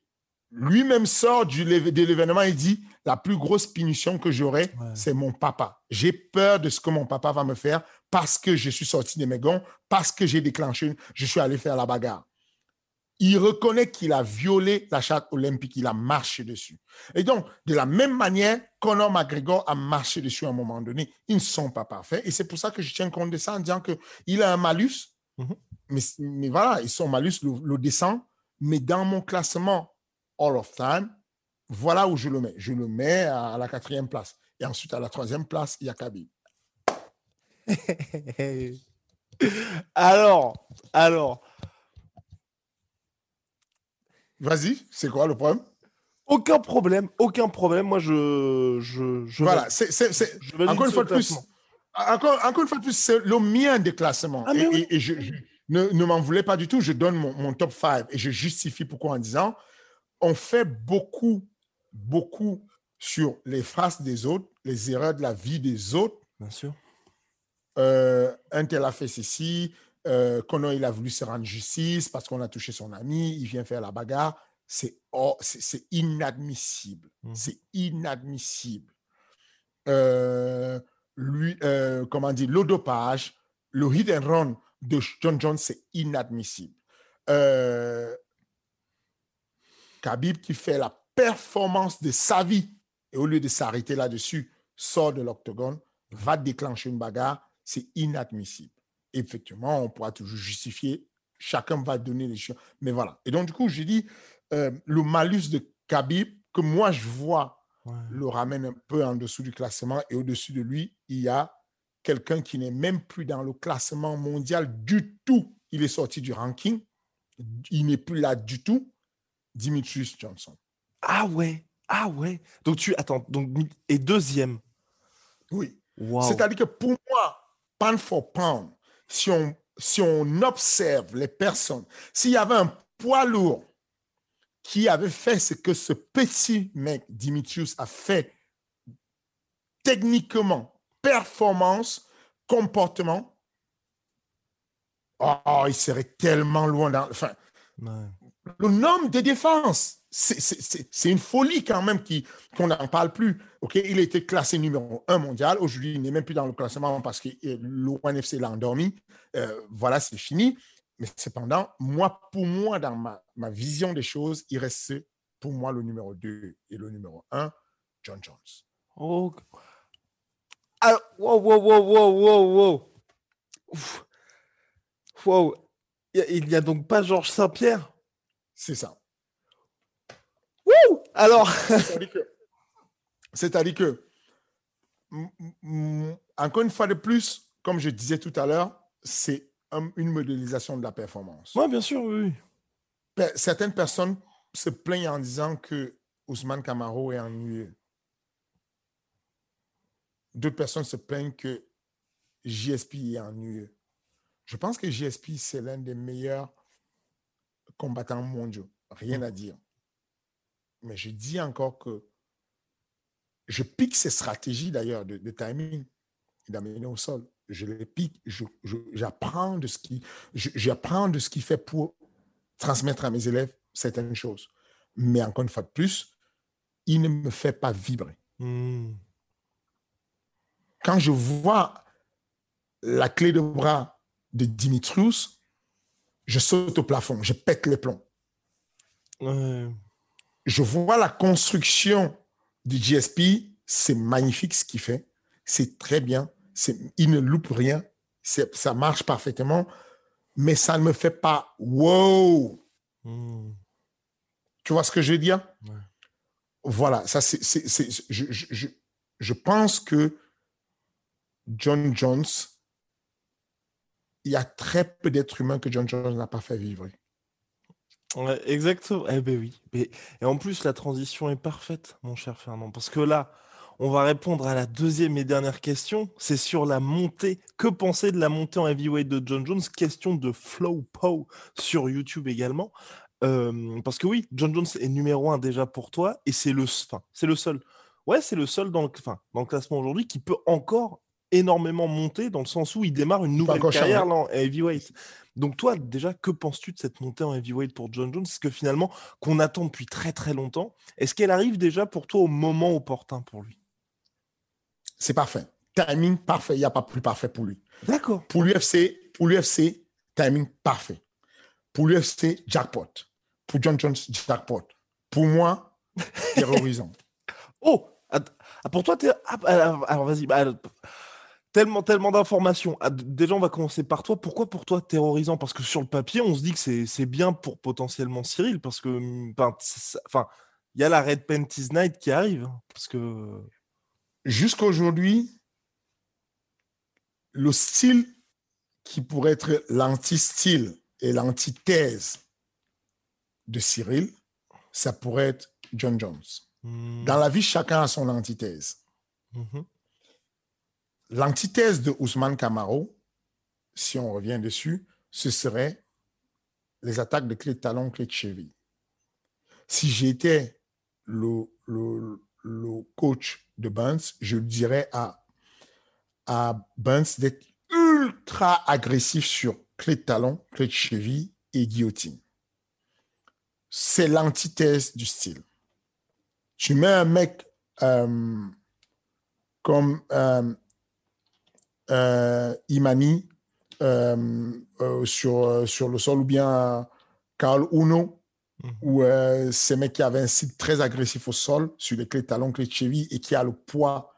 lui-même sort du, de l'événement et dit la plus grosse punition que j'aurai, Ouais. c'est mon papa. J'ai peur de ce que mon papa va me faire parce que je suis sorti de mes gonds, parce que j'ai déclenché, je suis allé faire la bagarre. Il reconnaît qu'il a violé la charte olympique, il a marché dessus. Et donc, de la même manière, Conor McGregor a marché dessus à un moment donné. Ils ne sont pas parfaits. Et c'est pour ça que je tiens compte de ça en disant qu'il a un malus. Mhm. mais, mais voilà, et son malus le, le descend. Mais dans mon classement All of Time, voilà où je le mets. Je le mets à la quatrième place. Et ensuite, à la troisième place, il y a Khabib. alors, alors, Vas-y, c'est quoi le problème? Aucun problème, aucun problème. Moi, je, je, je Voilà, c'est, encore une fois de plus, encore, encore une fois plus, c'est le mien des classements. Ah, et, oui. et- et je, je- ne, ne m'en voulez pas du tout. Je donne mon, mon top 5 et je justifie pourquoi en disant on fait beaucoup, beaucoup sur les faces des autres, les erreurs de la vie des autres. Bien sûr. Euh, un tel a fait ceci, euh, il a voulu se rendre justice parce qu'on a touché son ami, il vient faire la bagarre. C'est oh, inadmissible. C'est inadmissible. Euh, lui, euh, comment dire, le dopage, le hit and run de John Jones, c'est inadmissible. Euh, Khabib qui fait la performance de sa vie et au lieu de s'arrêter là-dessus, sort de l'octogone, va déclencher une bagarre, c'est inadmissible. Effectivement, on pourra toujours justifier, chacun va donner les choses, mais voilà. Et donc, du coup, j'ai dit, euh, le malus de Khabib, que moi, je vois, Ouais. le ramène un peu en dessous du classement et au-dessus de lui, il y a quelqu'un qui n'est même plus dans le classement mondial du tout. Il est sorti du ranking. Il n'est plus là du tout. Dimitrius Johnson. Ah ouais. Ah ouais. Donc tu attends. Donc et deuxième. Oui. C'est-à-dire que pour moi, pound for pound, si on, observe les personnes, s'il y avait un poids lourd qui avait fait ce que ce petit mec, Dimitrius, a fait techniquement, performance, comportement, oh, il serait tellement loin dans... Enfin. Le nombre de défenses, c'est- une folie quand même qu'on n'en parle plus. Il a été classé numéro un mondial. Aujourd'hui, il n'est même plus dans le classement parce que euh, l'ONFC l'a endormi. Euh, voilà, c'est fini. Mais cependant, moi, pour moi, dans ma, ma vision des choses, il reste pour moi le numéro 2 et le numéro 1, John Jones. Oh. Wow, wow, wow, wow, wow, wow. Wow. Il n'y a donc pas Georges Saint-Pierre? C'est ça. Wouh Alors, C'est-à-dire que, encore une fois de plus, comme je disais tout à l'heure, c'est un- une modélisation de la performance. ouais, bien sûr, oui. oui. Certaines personnes se plaignent en disant que Ousmane Camaro est ennuyeux. D'autres personnes se plaignent que JSP est ennuyeux. Je pense que JSP, c'est l'un des meilleurs combattants mondiaux. Rien à dire. Mais je dis encore que je pique ses stratégies d'ailleurs de, de timing et d'amener au sol. Je les pique, je- je- j'apprends de ce qui, j'apprends de ce qu'il fait pour transmettre à mes élèves certaines choses. Mais encore une fois de plus, il ne me fait pas vibrer. Hmm. Quand je vois la clé de bras de Dimitrius, je saute au plafond, je pète les plombs. Ouais. Je vois la construction du GSP, c'est magnifique ce qu'il fait, c'est très bien, il ne loupe rien, ça marche parfaitement, mais ça ne me fait pas wow. Hmm. Tu vois ce que je veux dire? Ouais. Voilà, ça c'est, je pense que John Jones, il y a très peu d'êtres humains que John Jones n'a pas fait vivre. Ouais, exactement. Eh ben oui. Et en plus, la transition est parfaite, mon cher Fernand, parce que là, on va répondre à la deuxième et dernière question. C'est sur la montée. Que penser de la montée en heavyweight de John Jones? Question de Flow Pow sur YouTube également. Euh, parce que oui, John Jones est numéro un déjà pour toi, et c'est le, le seul. Ouais, c'est le seul dans le, dans le classement aujourd'hui qui peut encore énormément monter dans le sens où il démarre une nouvelle encore carrière en heavyweight. Donc toi, déjà, que penses-tu de cette montée en heavyweight pour John Jones? Est-ce que finalement, qu'on attend depuis très très longtemps, est-ce qu'elle arrive déjà pour toi au moment opportun pour lui? C'est parfait. Timing parfait, il n'y a pas plus parfait pour lui. D'accord. Pour l'UFC, pour l'UFC, timing parfait. Pour l'UFC, jackpot. Pour John Jones, jackpot. Pour moi, terrorisant. Oh ah, Pour toi, t'es... ah, bah, alors, vas-y. bah, tellement tellement d'informations. Ah, déjà, on va commencer par toi. Pourquoi pour toi terrorisant? Parce que sur le papier, on se dit que c'est, bien pour potentiellement Cyril, parce que enfin, c'est- c'est- enfin, il y a la Red Panties Night qui arrive. hein, parce que Jusqu'à aujourd'hui, le style qui pourrait être l'anti-style et l'antithèse de Cyril, ça pourrait être John Jones. hum, Dans la vie, chacun a son antithèse. mhm. L'antithèse de Ousmane Camaro, si on revient dessus, ce serait les attaques de clé de talon, clé de cheville. Si j'étais le, coach de Burns, je dirais à, à d'être ultra agressif sur clé de talon, clé de cheville et guillotine. C'est l'antithèse du style. Tu mets un mec euh, comme euh, Imani sur, sur le sol ou bien Carl Uno, mhm. ou ces mecs qui avaient un site très agressif au sol sur les clés de talon, clés de cheville et qui a le poids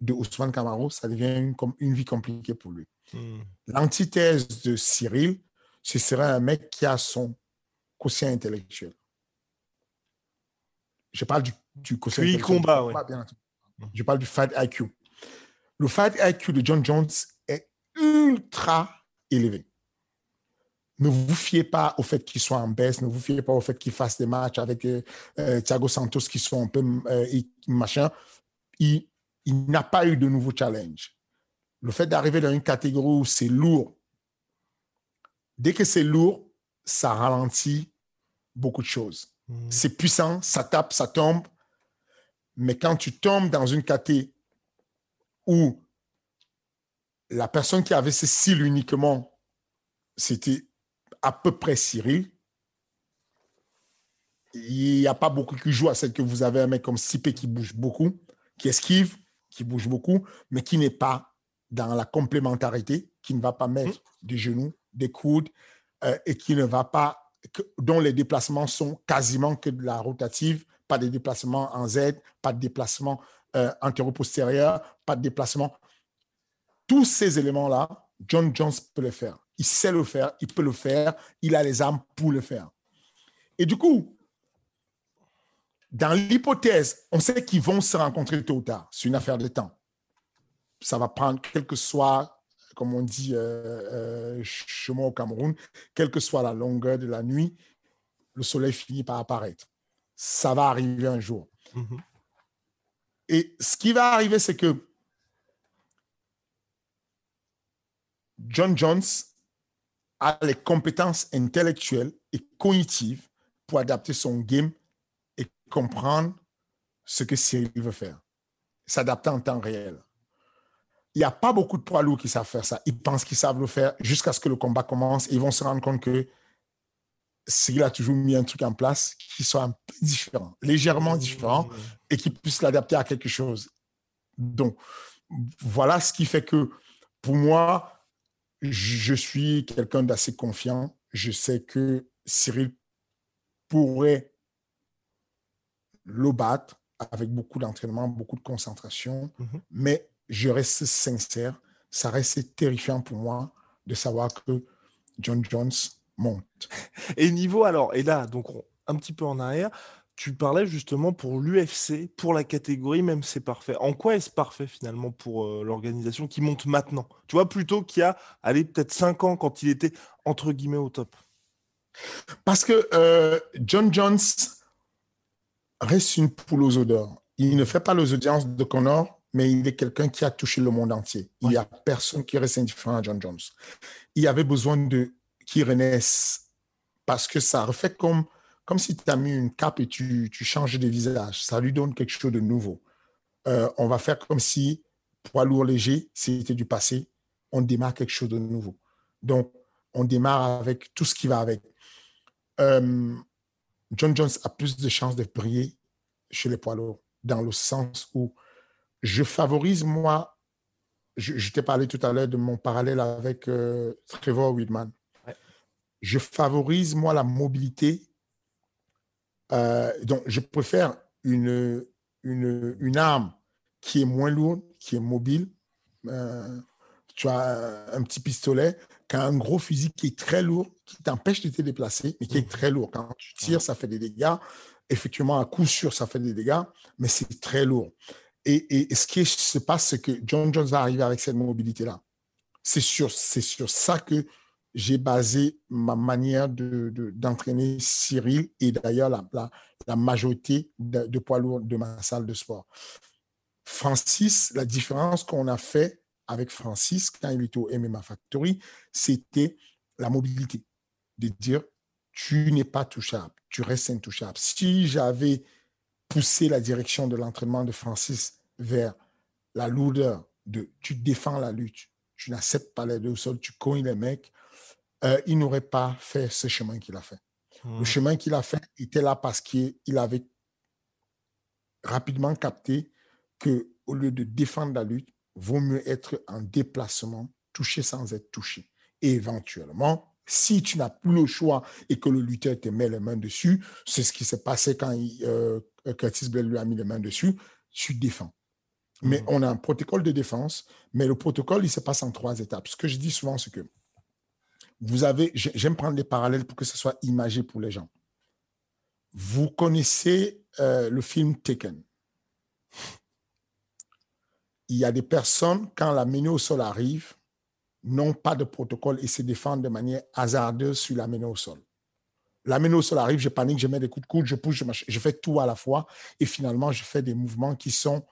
de Ousmane Camaro, ça devient une, une vie compliquée pour lui. Mhm. L'antithèse de Cyril, ce serait un mec qui a son quotient intellectuel. Je parle du, du quotient intellectuel. combat, oui. Je parle du fight IQ. Le fight IQ de John Jones est ultra élevé. Ne vous fiez pas au fait qu'il soit en baisse, ne vous fiez pas au fait qu'il fasse des matchs avec euh, euh, Thiago Santos qui sont un peu euh, machin. Il, il n'a pas eu de nouveau challenge. Le fait d'arriver dans une catégorie où c'est lourd, dès que c'est lourd, ça ralentit beaucoup de choses. Hmm. C'est puissant, ça tape, ça tombe. Mais quand tu tombes dans une catégorie où la personne qui avait ce style uniquement, c'était à peu près Cyril, il n'y a pas beaucoup qui jouent à celle que vous avez un mec comme Sipé qui bouge beaucoup, qui esquive, qui bouge beaucoup, mais qui n'est pas dans la complémentarité, qui ne va pas mettre hmm. des genoux, des coudes, euh, et qui ne va pas, dont les déplacements sont quasiment que de la rotative, pas de déplacements en Z, pas de déplacement euh, antéro-postérieur, pas de déplacement. Tous ces éléments-là, John Jones peut le faire. Il sait le faire, il peut le faire, il a les armes pour le faire. Et du coup, dans l'hypothèse, on sait qu'ils vont se rencontrer tôt ou tard. C'est une affaire de temps. Ça va prendre, quel que soit, comme on dit euh, euh, chez moi au Cameroun, quelle que soit la longueur de la nuit, le soleil finit par apparaître. Ça va arriver un jour. Mm-hmm. Et ce qui va arriver, c'est que John Jones a les compétences intellectuelles et cognitives pour adapter son game et comprendre ce que Cyril veut faire. S'adapter en temps réel. Il n'y a pas beaucoup de poids lourds qui savent faire ça. Ils pensent qu'ils savent le faire jusqu'à ce que le combat commence. ils vont se rendre compte que Cyril a toujours mis un truc en place qui soit un peu différent, légèrement différent, mmh. et qui puisse l'adapter à quelque chose. Donc, voilà ce qui fait que, pour moi, je suis quelqu'un d'assez confiant. Je sais que Cyril pourrait le battre avec beaucoup d'entraînement, beaucoup de concentration, mmh mais je reste sincère. Ça reste terrifiant pour moi de savoir que John Jones monte. Et niveau, alors, et là, donc un petit peu en arrière, tu parlais justement pour l'UFC, pour la catégorie, même c'est parfait. En quoi est-ce parfait finalement pour euh, l'organisation qui monte maintenant? Tu vois, plutôt qu'il y a, allez, peut-être 5 ans quand il était entre guillemets au top. Parce que euh, John Jones reste une poule aux odeurs. Il ne fait pas les audiences de Connor, mais il est quelqu'un qui a touché le monde entier. Il n'y a personne qui reste indifférent à John Jones. Il avait besoin de qui renaissent parce que ça refait comme, comme si tu as mis une cape et tu, tu changes de visage. Ça lui donne quelque chose de nouveau. Euh, on va faire comme si poids lourd léger, c'était du passé. On démarre quelque chose de nouveau. Donc, on démarre avec tout ce qui va avec. Euh, John Jones a plus de chances de briller chez les poids lourds, dans le sens où je favorise, moi, je, t'ai parlé tout à l'heure de mon parallèle avec euh, Trevor Whitman je favorise, moi, la mobilité. Euh, donc, je préfère une, une, une, arme qui est moins lourde, qui est mobile. Euh, tu as un, petit pistolet qu'un gros fusil qui est très lourd, qui t'empêche de te déplacer, mais qui est mmh. très lourd. Quand tu tires, ça fait des dégâts. Effectivement, à coup sûr, ça fait des dégâts, mais c'est très lourd. Et, et, ce qui se passe, c'est que John Jones va arriver avec cette mobilité-là. C'est sur, sur ça que j'ai basé ma manière d'entraîner de, Cyril et d'ailleurs la, la, majorité de, poids lourds de ma salle de sport. Francis, la différence qu'on a fait avec Francis quand il était au MMA Factory, c'était la mobilité. De dire, tu n'es pas touchable, tu restes intouchable. Si j'avais poussé la direction de l'entraînement de Francis vers la lourdeur de tu défends la lutte, tu n'acceptes pas les deux au sol, tu cognes les mecs, euh, il n'aurait pas fait ce chemin qu'il a fait. Le mmh. chemin qu'il a fait était là parce qu'il avait rapidement capté que au lieu de défendre la lutte, vaut mieux être en déplacement, touché sans être touché. Et éventuellement, si tu n'as plus le choix et que le lutteur te met les mains dessus, c'est ce qui s'est passé quand euh, Curtis Bell lui a mis les mains dessus, tu défends. Mais mmh. on a un protocole de défense, mais le protocole, il se passe en trois étapes. Ce que je dis souvent, c'est que vous avez, j'aime prendre des parallèles pour que ce soit imagé pour les gens. Vous connaissez euh, le film Taken. Il y a des personnes, quand la menée au sol arrive, n'ont pas de protocole et se défendent de manière hasardeuse sur la menée au sol. La menée au sol arrive, je panique, je mets des coups de coude, je pousse, je, je fais tout à la fois et finalement, je fais des mouvements qui sont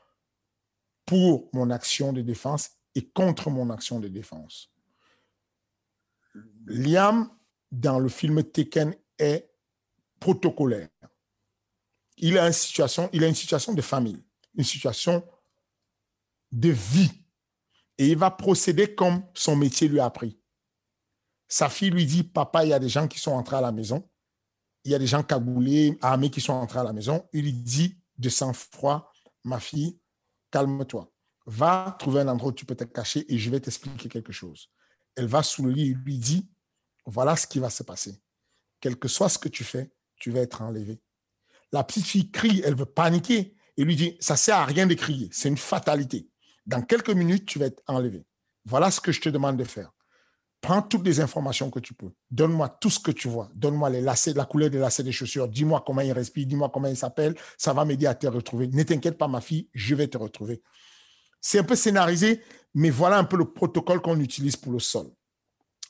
pour mon action de défense et contre mon action de défense. Liam, dans le film Tekken, est protocolaire. Il a une situation, il a une situation de famille, une situation de vie. Et il va procéder comme son métier lui a appris. Sa fille lui dit, papa, il y a des gens qui sont entrés à la maison. Il y a des gens cagoulés, armés qui sont entrés à la maison. Il lui dit de sang-froid, ma fille, calme-toi. Va trouver un endroit où tu peux te cacher et je vais t'expliquer quelque chose. Elle va sous le lit et lui dit, voilà ce qui va se passer. Quel que soit ce que tu fais, tu vas être enlevé. La petite fille crie, elle veut paniquer et lui dit, ça sert à rien de crier, c'est une fatalité. Dans quelques minutes, tu vas être enlevé. Voilà ce que je te demande de faire. Prends toutes les informations que tu peux. Donne-moi tout ce que tu vois. Donne-moi la couleur des lacets des chaussures. Dis-moi comment il respire. Dis-moi comment il s'appelle. Ça va m'aider à te retrouver. Ne t'inquiète pas, ma fille, je vais te retrouver. C'est un peu scénarisé, mais voilà un peu le protocole qu'on utilise pour le sol.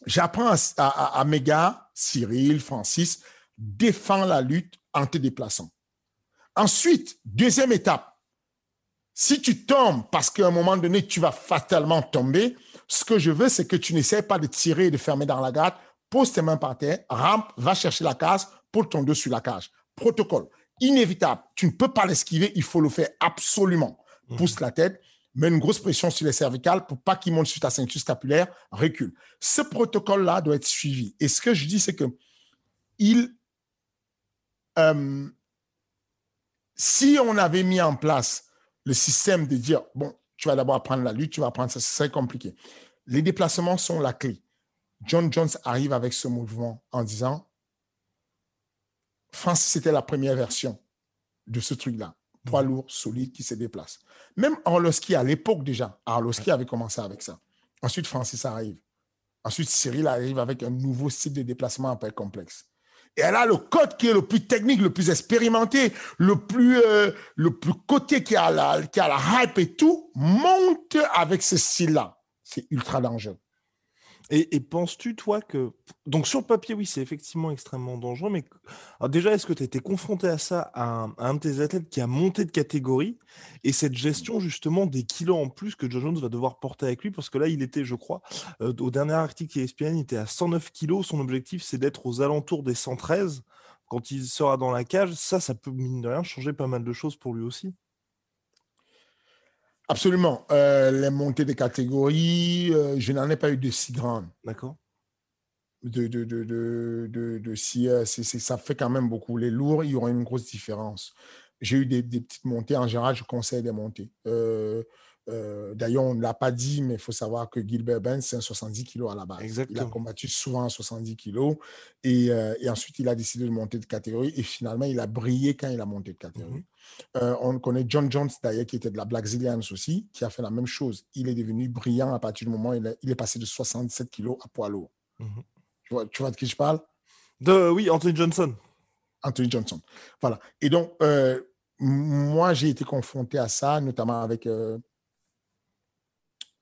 J'apprends à, mes gars, Cyril, Francis, défends la lutte en te déplaçant. Ensuite, deuxième étape, si tu tombes parce qu'à un moment donné, tu vas fatalement tomber, ce que je veux, c'est que tu n'essaies pas de tirer et de fermer dans la garde. Pose tes mains par terre, rampe, va chercher la cage, pose ton dos sur la cage. Protocole. Inévitable. Tu ne peux pas l'esquiver, il faut le faire absolument. Mhm. Pousse la tête, mets une grosse pression sur les cervicales pour pas qu'il monte sur ta ceinture scapulaire, recule. Ce protocole-là doit être suivi. Et ce que je dis, c'est que il, euh, si on avait mis en place le système de dire, bon, tu vas d'abord apprendre la lutte, tu vas apprendre ça, c'est compliqué. Les déplacements sont la clé. John Jones arrive avec ce mouvement en disant, Francis, c'était la première version de ce truc-là. Poids lourd, solide, qui se déplace. Même Arloski, à l'époque déjà, Arloski avait commencé avec ça. Ensuite, Francis arrive. Ensuite, Cyril arrive avec un nouveau style de déplacement un peu complexe. Et elle a le code qui est le plus technique, le plus expérimenté, le plus, euh, qui a, la, qui a la hype et tout, monte avec ce style-là. C'est ultra dangereux. Et, penses-tu, toi, que. Donc, sur le papier, oui, c'est effectivement extrêmement dangereux, mais déjà, est-ce que tu as été confronté à ça, à un, de tes athlètes qui a monté de catégorie, et cette gestion, justement, des kilos en plus que John Jones va devoir porter avec lui, parce que là, il était, je crois, euh, au dernier article ESPN, il était à 109 kilos. Son objectif, c'est d'être aux alentours des 113 quand il sera dans la cage. Ça, ça peut, mine de rien, changer pas mal de choses pour lui aussi. Absolument. Euh, les montées de catégories, euh, je n'en ai pas eu de si grandes. D'accord. De, de, de, de, de si, euh, ça fait quand même beaucoup. Les lourds, il y aura une grosse différence. J'ai eu des, des, petites montées. En général, je conseille des montées. Euh, d'ailleurs, on ne l'a pas dit, mais il faut savoir que Gilbert Benz, c'est un 70 kg à la base. Exactement. Il a combattu souvent à 70 kg. Et, euh, et, ensuite, il a décidé de monter de catégorie. Et finalement, il a brillé quand il a monté de catégorie. Mhm. Euh, on connaît John Jones, d'ailleurs, qui était de la Black Zillions aussi, qui a fait la même chose. Il est devenu brillant à partir du moment où il, est passé de 67 kg à poids lourd. Mhm. tu, vois, tu, vois, de qui je parle? De, Oui, Anthony Johnson. Anthony Johnson. Voilà. Et donc, moi, j'ai été confronté à ça, notamment avec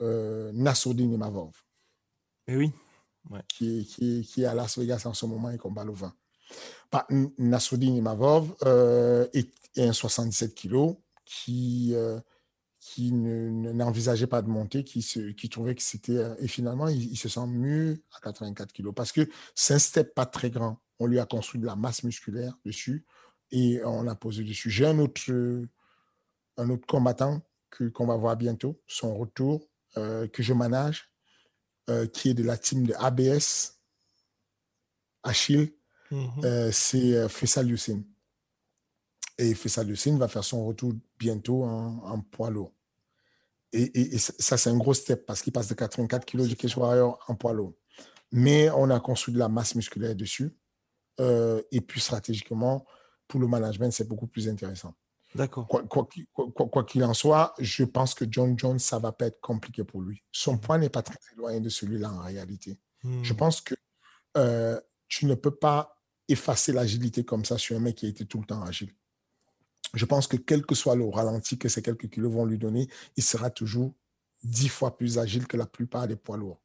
euh, Imavov. Eh oui. Qui, qui, qui, est à Las Vegas en ce moment et combat le vin. Bah, Imavov euh, est, est, un 77 kg qui, euh, qui n'envisageait pas de monter, qui, se, qui trouvait que c'était. Euh, et finalement, il, se sent mieux à 84 kilos parce que c'est un step pas très grand. On lui a construit de la masse musculaire dessus et on l'a posé dessus. J'ai un autre, un autre combattant qu'on va voir bientôt, son retour, euh, que je manage, euh, qui est de la team de ABS, Achille, mhm. c'est Fessal Youssine. Et Fessal Youssine va faire son retour bientôt en, poids lourd. Et, ça, c'est un gros step parce qu'il passe de 84 kg de Cage Warrior en poids lourd. Mais on a construit de la masse musculaire dessus. Euh, et puis stratégiquement, pour le management, c'est beaucoup plus intéressant. D'accord. Quoi qu'il en soit, je pense que John Jones, ça va pas être compliqué pour lui. Son poids n'est pas très éloigné de celui-là en réalité. Hmm. Je pense que euh, tu ne peux pas effacer l'agilité comme ça sur un mec qui a été tout le temps agile je pense que quel que soit le ralenti que ces quelques kilos vont lui donner, il sera toujours dix fois plus agile que la plupart des poids lourds.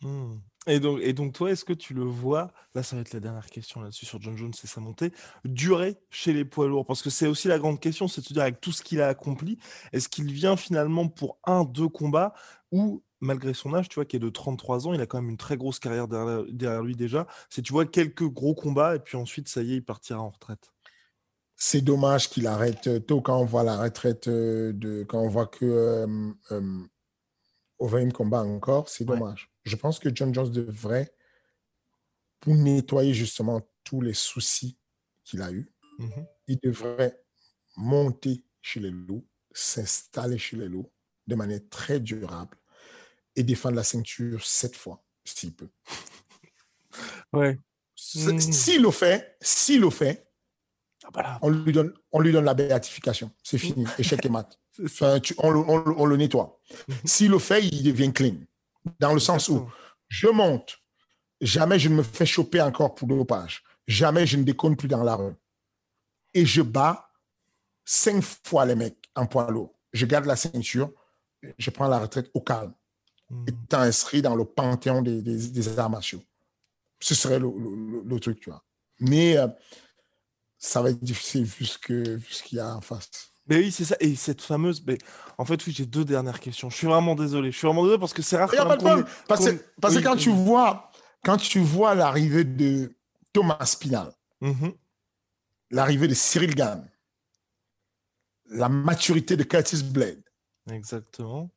Hmm. Et, donc, et donc, toi, est-ce que tu le vois, là, ça va être la dernière question là-dessus sur John Jones et sa montée, durer chez les poids lourds? Parce que c'est aussi la grande question, c'est de se dire, avec tout ce qu'il a accompli, est-ce qu'il vient finalement pour un, deux combats ou malgré son âge, tu vois, qui est de 33 ans, il a quand même une très grosse carrière derrière, derrière lui déjà. C'est, tu vois, quelques gros combats et puis ensuite, ça y est, il partira en retraite? C'est dommage qu'il arrête tôt quand on voit la retraite euh, de quand on voit que euh, euh, combat encore, c'est dommage. Je pense que John Jones devrait, pour nettoyer justement tous les soucis qu'il a eus, mm-hmm. il devrait monter chez les loups, s'installer chez les loups de manière très durable et défendre la ceinture sept fois, s'il peut. Ouais. S'il le fait, s'il le fait, ah, on, lui donne, on lui donne la béatification. C'est fini. Échec et mat. on, le nettoie. Mhm. S'il le fait, il devient clean. Dans le sens où je monte, jamais je ne me fais choper encore pour dopage. Jamais je ne déconne plus dans la rue. Et je bats cinq fois les mecs en poids lourd. Je garde la ceinture, je prends la retraite au calme, mmh. étant inscrit dans le panthéon des, des, arts martiaux. Ce serait le, truc, tu vois. Mais euh, ça va être difficile vu ce qu'il y a en face. Mais oui, c'est ça. Et cette fameuse. Mais en fait, oui, j'ai deux dernières questions. Je suis vraiment désolé. Je suis vraiment désolé parce que c'est rare. Il n'y a pas de problème. Parce, que, parce que quand, tu vois, quand tu vois l'arrivée de Thomas Spinal, mm-hmm. l'arrivée de Cyril Gann, la maturité de Curtis Blade. Exactement.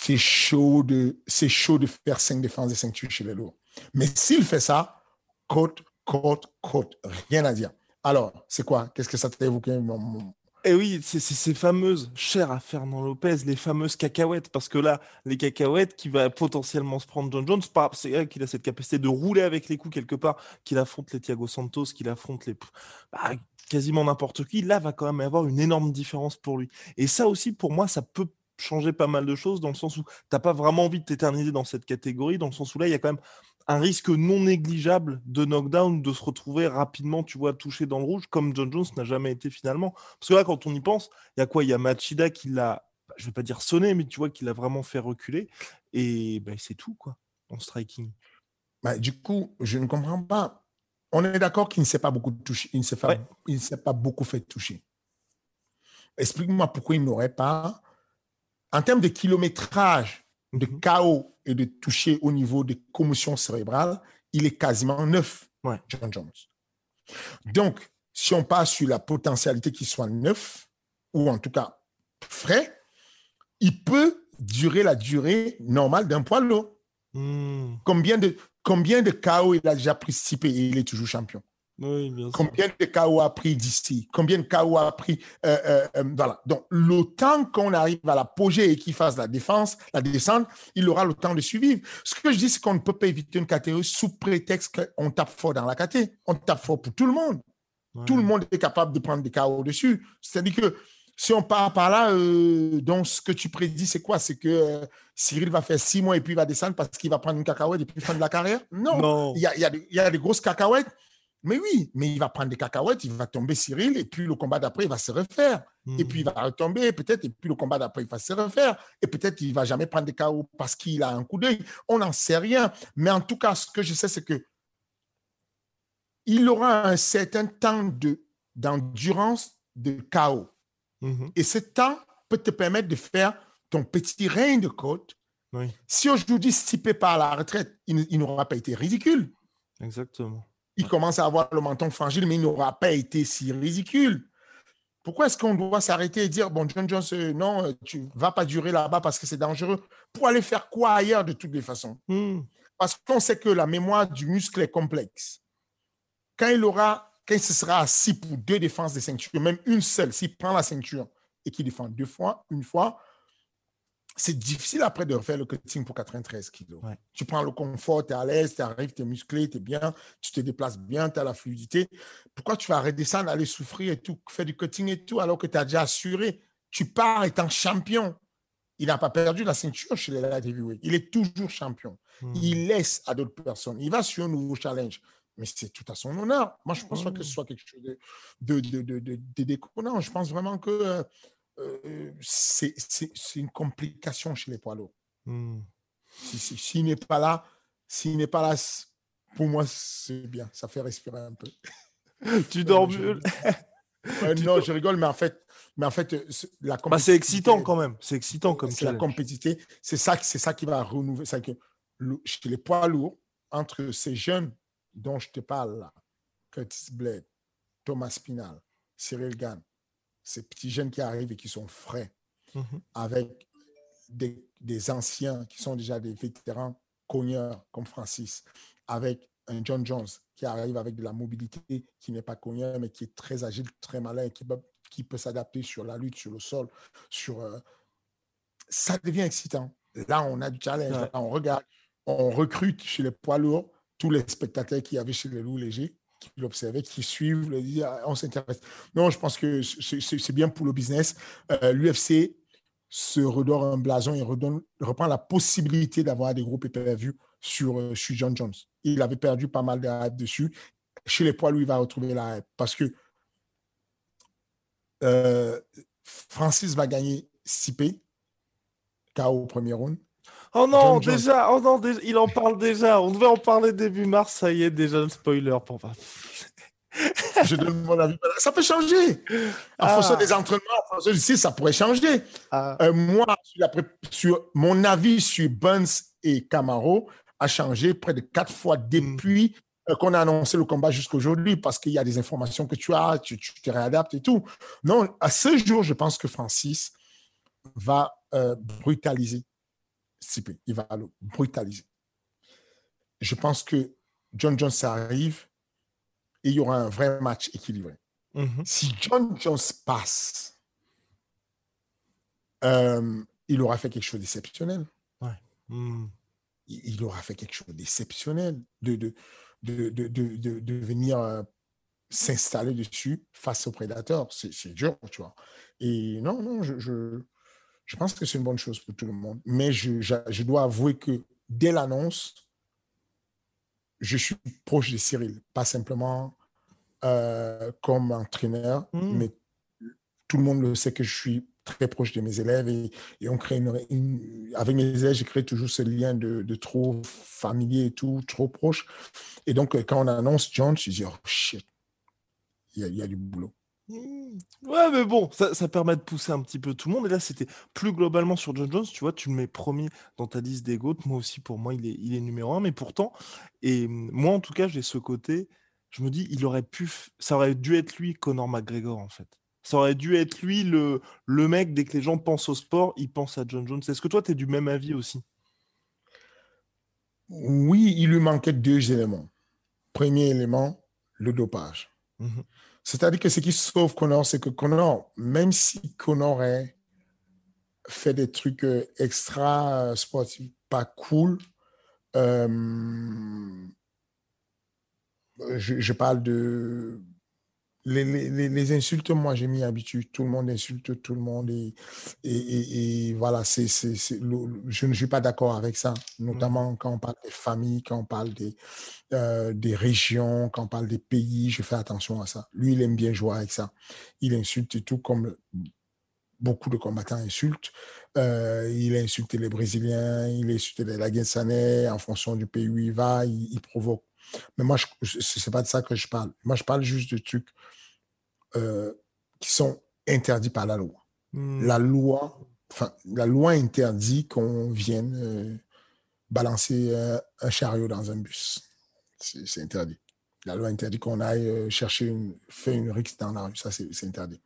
C'est chaud, de, chaud de faire cinq défenses et cinq tués chez les lourds. Mais s'il fait ça, côte côte, côte. Rien à dire. Alors, c'est quoi? Qu'est-ce que ça t'a évoqué Eh oui, c'est ces fameuses, chères à Fernand Lopez, les fameuses cacahuètes. Parce que là, les cacahuètes qui va potentiellement se prendre John Jones, c'est qu'il a cette capacité de rouler avec les coups quelque part, qu'il affronte les Thiago Santos, qu'il affronte les. Bah, quasiment n'importe qui. Là, va quand même avoir une énorme différence pour lui. Et ça aussi, pour moi, ça peut changer pas mal de choses dans le sens où tu n'as pas vraiment envie de t'éterniser dans cette catégorie, dans le sens où là, il y a quand même un risque non négligeable de knockdown, de se retrouver rapidement, tu vois, touché dans le rouge, comme John Jones n'a jamais été finalement. Parce que là, quand on y pense, il y a quoi? Il y a Machida qui l'a, je vais pas dire sonné, mais tu vois, qui l'a vraiment fait reculer. Et bah, c'est tout, quoi, en striking. Bah, du coup, je ne comprends pas. On est d'accord qu'il ne s'est pas beaucoup touché, il ne s'est pas, pas beaucoup fait toucher. Explique-moi pourquoi il n'aurait pas, en termes de kilométrage, de mhm. chaos et de toucher au niveau des commotions cérébrales, il est quasiment neuf, John Jones. Donc, si on passe sur la potentialité qu'il soit neuf, ou en tout cas frais, il peut durer la durée normale d'un poids lourd. Hmm. Combien, de, combien de chaos il a déjà participé et il est toujours champion? Combien de KO a pris d'ici? Combien de KO a pris euh, euh, euh, Voilà. Donc, le temps qu'on arrive à l'apogée et qu'il fasse la défense, la descente, il aura le temps de suivre. Ce que je dis, c'est qu'on ne peut pas éviter une catégorie sous prétexte qu'on tape fort dans la catégorie. On tape fort pour tout le monde. Tout le monde est capable de prendre des KO dessus. C'est-à-dire que si on part par là, donc ce que tu prédis, c'est quoi? C'est que Cyril va faire six mois et puis il va descendre parce qu'il va prendre une cacahuète et puis fin de la carrière? Non. Il, y a, il, y a il y a des grosses cacahuètes mais oui, mais il va prendre des cacahuètes, il va tomber Cyril, et puis le combat d'après, il va se refaire. Et puis il va retomber, peut-être, et puis le combat d'après, il va se refaire. Et peut-être il va jamais prendre des KO parce qu'il a un coup d'œil. On n'en sait rien. Mais en tout cas, ce que je sais, c'est que il aura un certain temps de, d'endurance de chaos. Mhm. Et ce temps peut te permettre de faire ton petit règne de côte. Oui, Si aujourd'hui Stipe part à la retraite, il n'aura pas été ridicule. exactement. Il commence à avoir le menton fragile, mais il n'aura pas été si ridicule. Pourquoi est-ce qu'on doit s'arrêter et dire, bon, John Jones, euh, non, euh, tu vas pas durer là-bas parce que c'est dangereux. Pour aller faire quoi ailleurs de toutes les façons? Hmm. Parce qu'on sait que la mémoire du muscle est complexe. Quand il aura, quand il se sera assis pour deux défenses de ceinture, même une seule, s'il prend la ceinture et qu'il défend deux fois, une fois, c'est difficile après de refaire le cutting pour 93 kilos. Ouais. Tu prends le confort, tu es à l'aise, tu arrives, tu es musclé, tu es bien, tu te déplaces bien, tu as la fluidité. Pourquoi tu vas redescendre, aller souffrir et tout, faire du cutting et tout, alors que tu as déjà assuré? Tu pars étant champion. Il n'a pas perdu la ceinture chez les light heavyweight. Il est toujours champion. Hmm. Il laisse à d'autres personnes. Il va sur un nouveau challenge. Mais c'est tout à son honneur. Moi, je ne pense pas que ce soit quelque chose de, de, de, de, de- de déconnant. Je pense vraiment que euh, euh, c'est une complication chez les poids lourds. Si- si- S'il n'est pas là, s'il n'est pas là, pour moi, c'est bien. Ça fait respirer un peu. Tu dors je- mieux. Non, dors- je rigole, mais en fait, mais en fait, euh, c'est- la Bah, c'est excitant quand même. C'est excitant comme c'est la compétitivité. C'est ça, c'est ça qui va renouveler. C'est que le- chez les poids lourds, entre ces jeunes dont je te parle là, Curtis Blade, Thomas Spinal, Cyril Gann, ces petits jeunes qui arrivent et qui sont frais, Mhm. avec des, des anciens qui sont déjà des vétérans cogneurs comme Francis, avec un John Jones qui arrive avec de la mobilité, qui n'est pas cogneur, mais qui est très agile, très malin, qui peut, qui peut s'adapter sur la lutte, sur le sol, sur... euh, ça devient excitant. Là, on a du challenge, Ouais. là, on regarde, on recrute chez les poids lourds tous les spectateurs qu'il y avait chez les loups légers, qui l'observaient, qui suivent, on s'intéresse. Non, je pense que c'est bien pour le business. Euh, L'UFC se redore un blason et redonne, reprend la possibilité d'avoir des groupes pay-per-view sur, euh, sur John Jones. Il avait perdu pas mal de hype dessus. Chez les poids, lui, il va retrouver la hype parce que euh, Francis va gagner 6P, KO au premier round. Oh non, John Jones. déjà, oh non, déjà, il en parle déjà. On devait en parler début mars, ça y est, déjà le spoiler pour pas. Je donne mon avis. Ça peut changer. En Ah. fonction des entraînements, en fonction du ça pourrait changer. Ah, Euh, moi, sur, la pré- sur mon avis sur Burns et Camaro a changé près de quatre fois depuis euh, qu'on a annoncé le combat jusqu'aujourd'hui parce qu'il y a des informations que tu as, tu, tu te réadaptes et tout. Non, à ce jour, je pense que Francis va euh, brutaliser Stipe. Il va le brutaliser. Je pense que John Jones arrive et il y aura un vrai match équilibré. mhm. Si John Jones passe, euh, il aura fait quelque chose d'exceptionnel. Hmm. Il, il aura fait quelque chose d'exceptionnel de, de, de, de, de, de- de venir euh, s'installer dessus face aux prédateurs. C'est c'est dur, tu vois. Et non, non, je, je, je pense que c'est une bonne chose pour tout le monde. Mais je, je, je dois avouer que dès l'annonce, je suis proche de Cyril, pas simplement euh, comme entraîneur, Mm. mais tout le monde le sait que je suis très proche de mes élèves et, et on crée une, une- avec mes élèves, j'ai créé toujours ce lien de, de trop familier et tout, trop proche. Et donc, euh, quand on annonce John, je dis, oh shit, il y a, il y a du boulot. Hmm. Ouais, mais bon, ça, ça permet de pousser un petit peu tout le monde. Et là, c'était plus globalement sur John Jones. Tu vois, tu le mets premier dans ta liste des GOAT. Moi aussi, pour moi, il est, il est numéro un. Mais pourtant, et moi, en tout cas, j'ai ce côté. Je me dis, il aurait pu. Ça aurait dû être lui, Conor McGregor, en fait. Ça aurait dû être lui, le, le mec, dès que les gens pensent au sport, ils pensent à John Jones. Est-ce que toi, tu es du même avis aussi? Oui, il lui manquait deux éléments. Premier élément, le dopage. Mhm. C'est-à-dire que ce qui sauve Connor, c'est que Connor, même si Connor est- fait des trucs euh, extra euh, sportifs pas cool, euh, je, je parle de. Les, les- les- insultes, moi, j'ai mis habitude. Tout le monde insulte tout le monde. Et, et, et- et voilà, c'est, je ne suis pas d'accord avec ça. Notamment quand on parle des familles, quand on parle des, euh, des régions, quand on parle des pays, je fais attention à ça. Lui, il aime bien jouer avec ça. Il insulte et tout comme beaucoup de combattants insultent. Euh, il a insulté les Brésiliens, il a insulté les Laguensanais en fonction du pays où il va, il, il provoque. Mais moi, je- c'est pas de ça que je parle. Moi, je parle juste de trucs euh, qui sont interdit par la loi. Hmm. La loi, enfin, la loi interdit qu'on vienne euh, balancer euh, un chariot dans un bus. C'est interdit. La loi interdit qu'on aille chercher une, faire une rixe dans la rue. Ça, c'est interdit.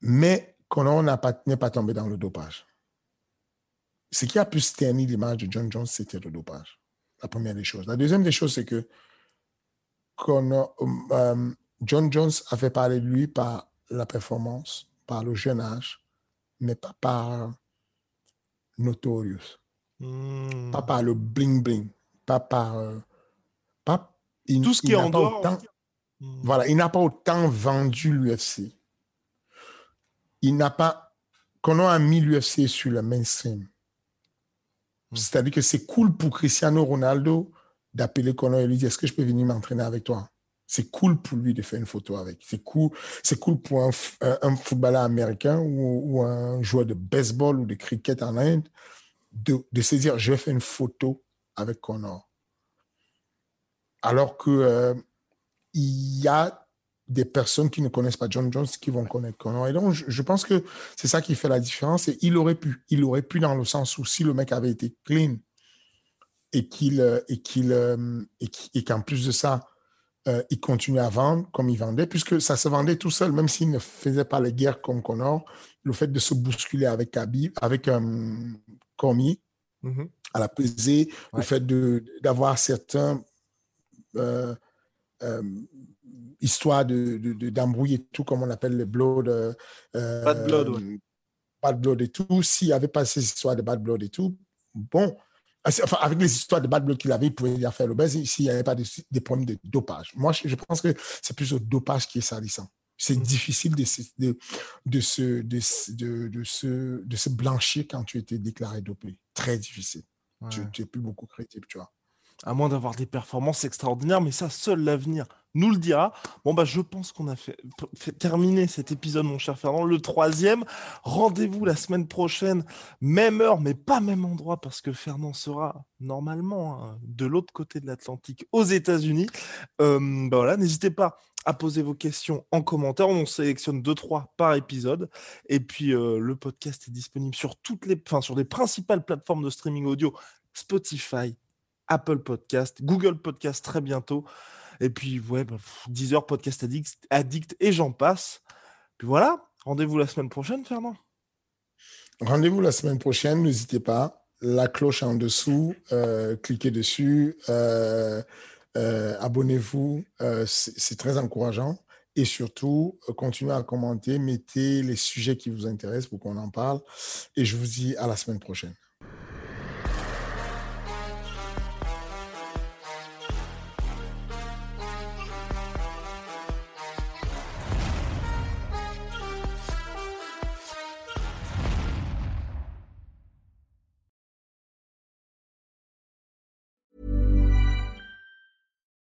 Mais Connor n'a pas- n'est pas tombé dans le dopage. Ce qui a pu ternir l'image de John Jones, c'était le dopage. La première des choses. La deuxième des choses, c'est que Connor- euh, John Jones a fait parler de lui par la performance, par le jeune âge, mais pas par Notorious, Hmm. pas par le bling-bling, pas par... euh, pas, il- Tout ce qui est n'a en pas dehors. autant- Hmm. voilà, il n'a pas autant vendu l'UFC. Il n'a pas. A mis l'UFC sur le mainstream. Mm. C'est-à-dire que c'est cool pour Cristiano Ronaldo d'appeler Conor et lui dire Est-ce que je peux venir m'entraîner avec toi? C'est cool pour lui de faire une photo avec. C'est cool, c'est cool pour un, un- un footballeur américain ou, ou un joueur de baseball ou de cricket en Inde de, de se dire Je vais faire une photo avec Conor. Alors que. euh, il y a des personnes qui ne connaissent pas John Jones qui vont connaître Conor. Et donc, je, je pense que c'est ça qui fait la différence. Et il aurait pu. Il aurait pu dans le sens où si le mec avait été clean et qu'il euh, et qu'il euh, et qu'en plus de ça, euh, il continuait à vendre comme il vendait, puisque ça se vendait tout seul, même s'il ne faisait pas les guerres comme Conor. Le fait de se bousculer avec Khabib, avec euh, Cormier, Mhm. à la pesée, Ouais. le fait d'avoir certains euh, euh, histoires de, de, de- et tout, comme on appelle les blood. euh, euh, Bad blood, ouais. Bad blood et tout. S'il n'y avait pas ces histoires de bad blood et tout, bon. Ah, Enfin, avec les histoires de bad blood qu'il avait, il pouvait déjà faire buzz s'il n'y avait pas de- des problèmes de dopage. Moi, je, pense que c'est plus le dopage qui est salissant. C'est Mhm. difficile de, se- de, de, se, de, se- de, de se, de blanchir quand tu étais déclaré dopé. Très difficile. Tu n'es plus beaucoup crédible, tu vois. À moins d'avoir des performances extraordinaires, mais ça, seul l'avenir nous le dira. Bon, bah, je pense qu'on a fait, fait cet épisode, mon cher Fernand, le troisième. Rendez-vous la semaine prochaine, même heure, mais pas même endroit, parce que Fernand sera normalement hein, de l'autre côté de l'Atlantique, aux États-Unis. Euh, bah voilà, n'hésitez pas à poser vos questions en commentaire. On sélectionne 2-3 par épisode. Et puis, euh, le podcast est disponible sur toutes les, enfin, sur les principales plateformes de streaming audio Spotify, Apple Podcast, Google Podcast très bientôt. Et puis, ouais, bah, Podcast Addict, et j'en passe. Puis voilà, rendez-vous la semaine prochaine, Fernand. Rendez-vous la semaine prochaine, n'hésitez pas. La cloche en dessous, euh, cliquez dessus, euh, euh, abonnez-vous, c'est très encourageant. Et surtout, continuez à commenter, mettez les sujets qui vous intéressent pour qu'on en parle. Et je vous dis à la semaine prochaine.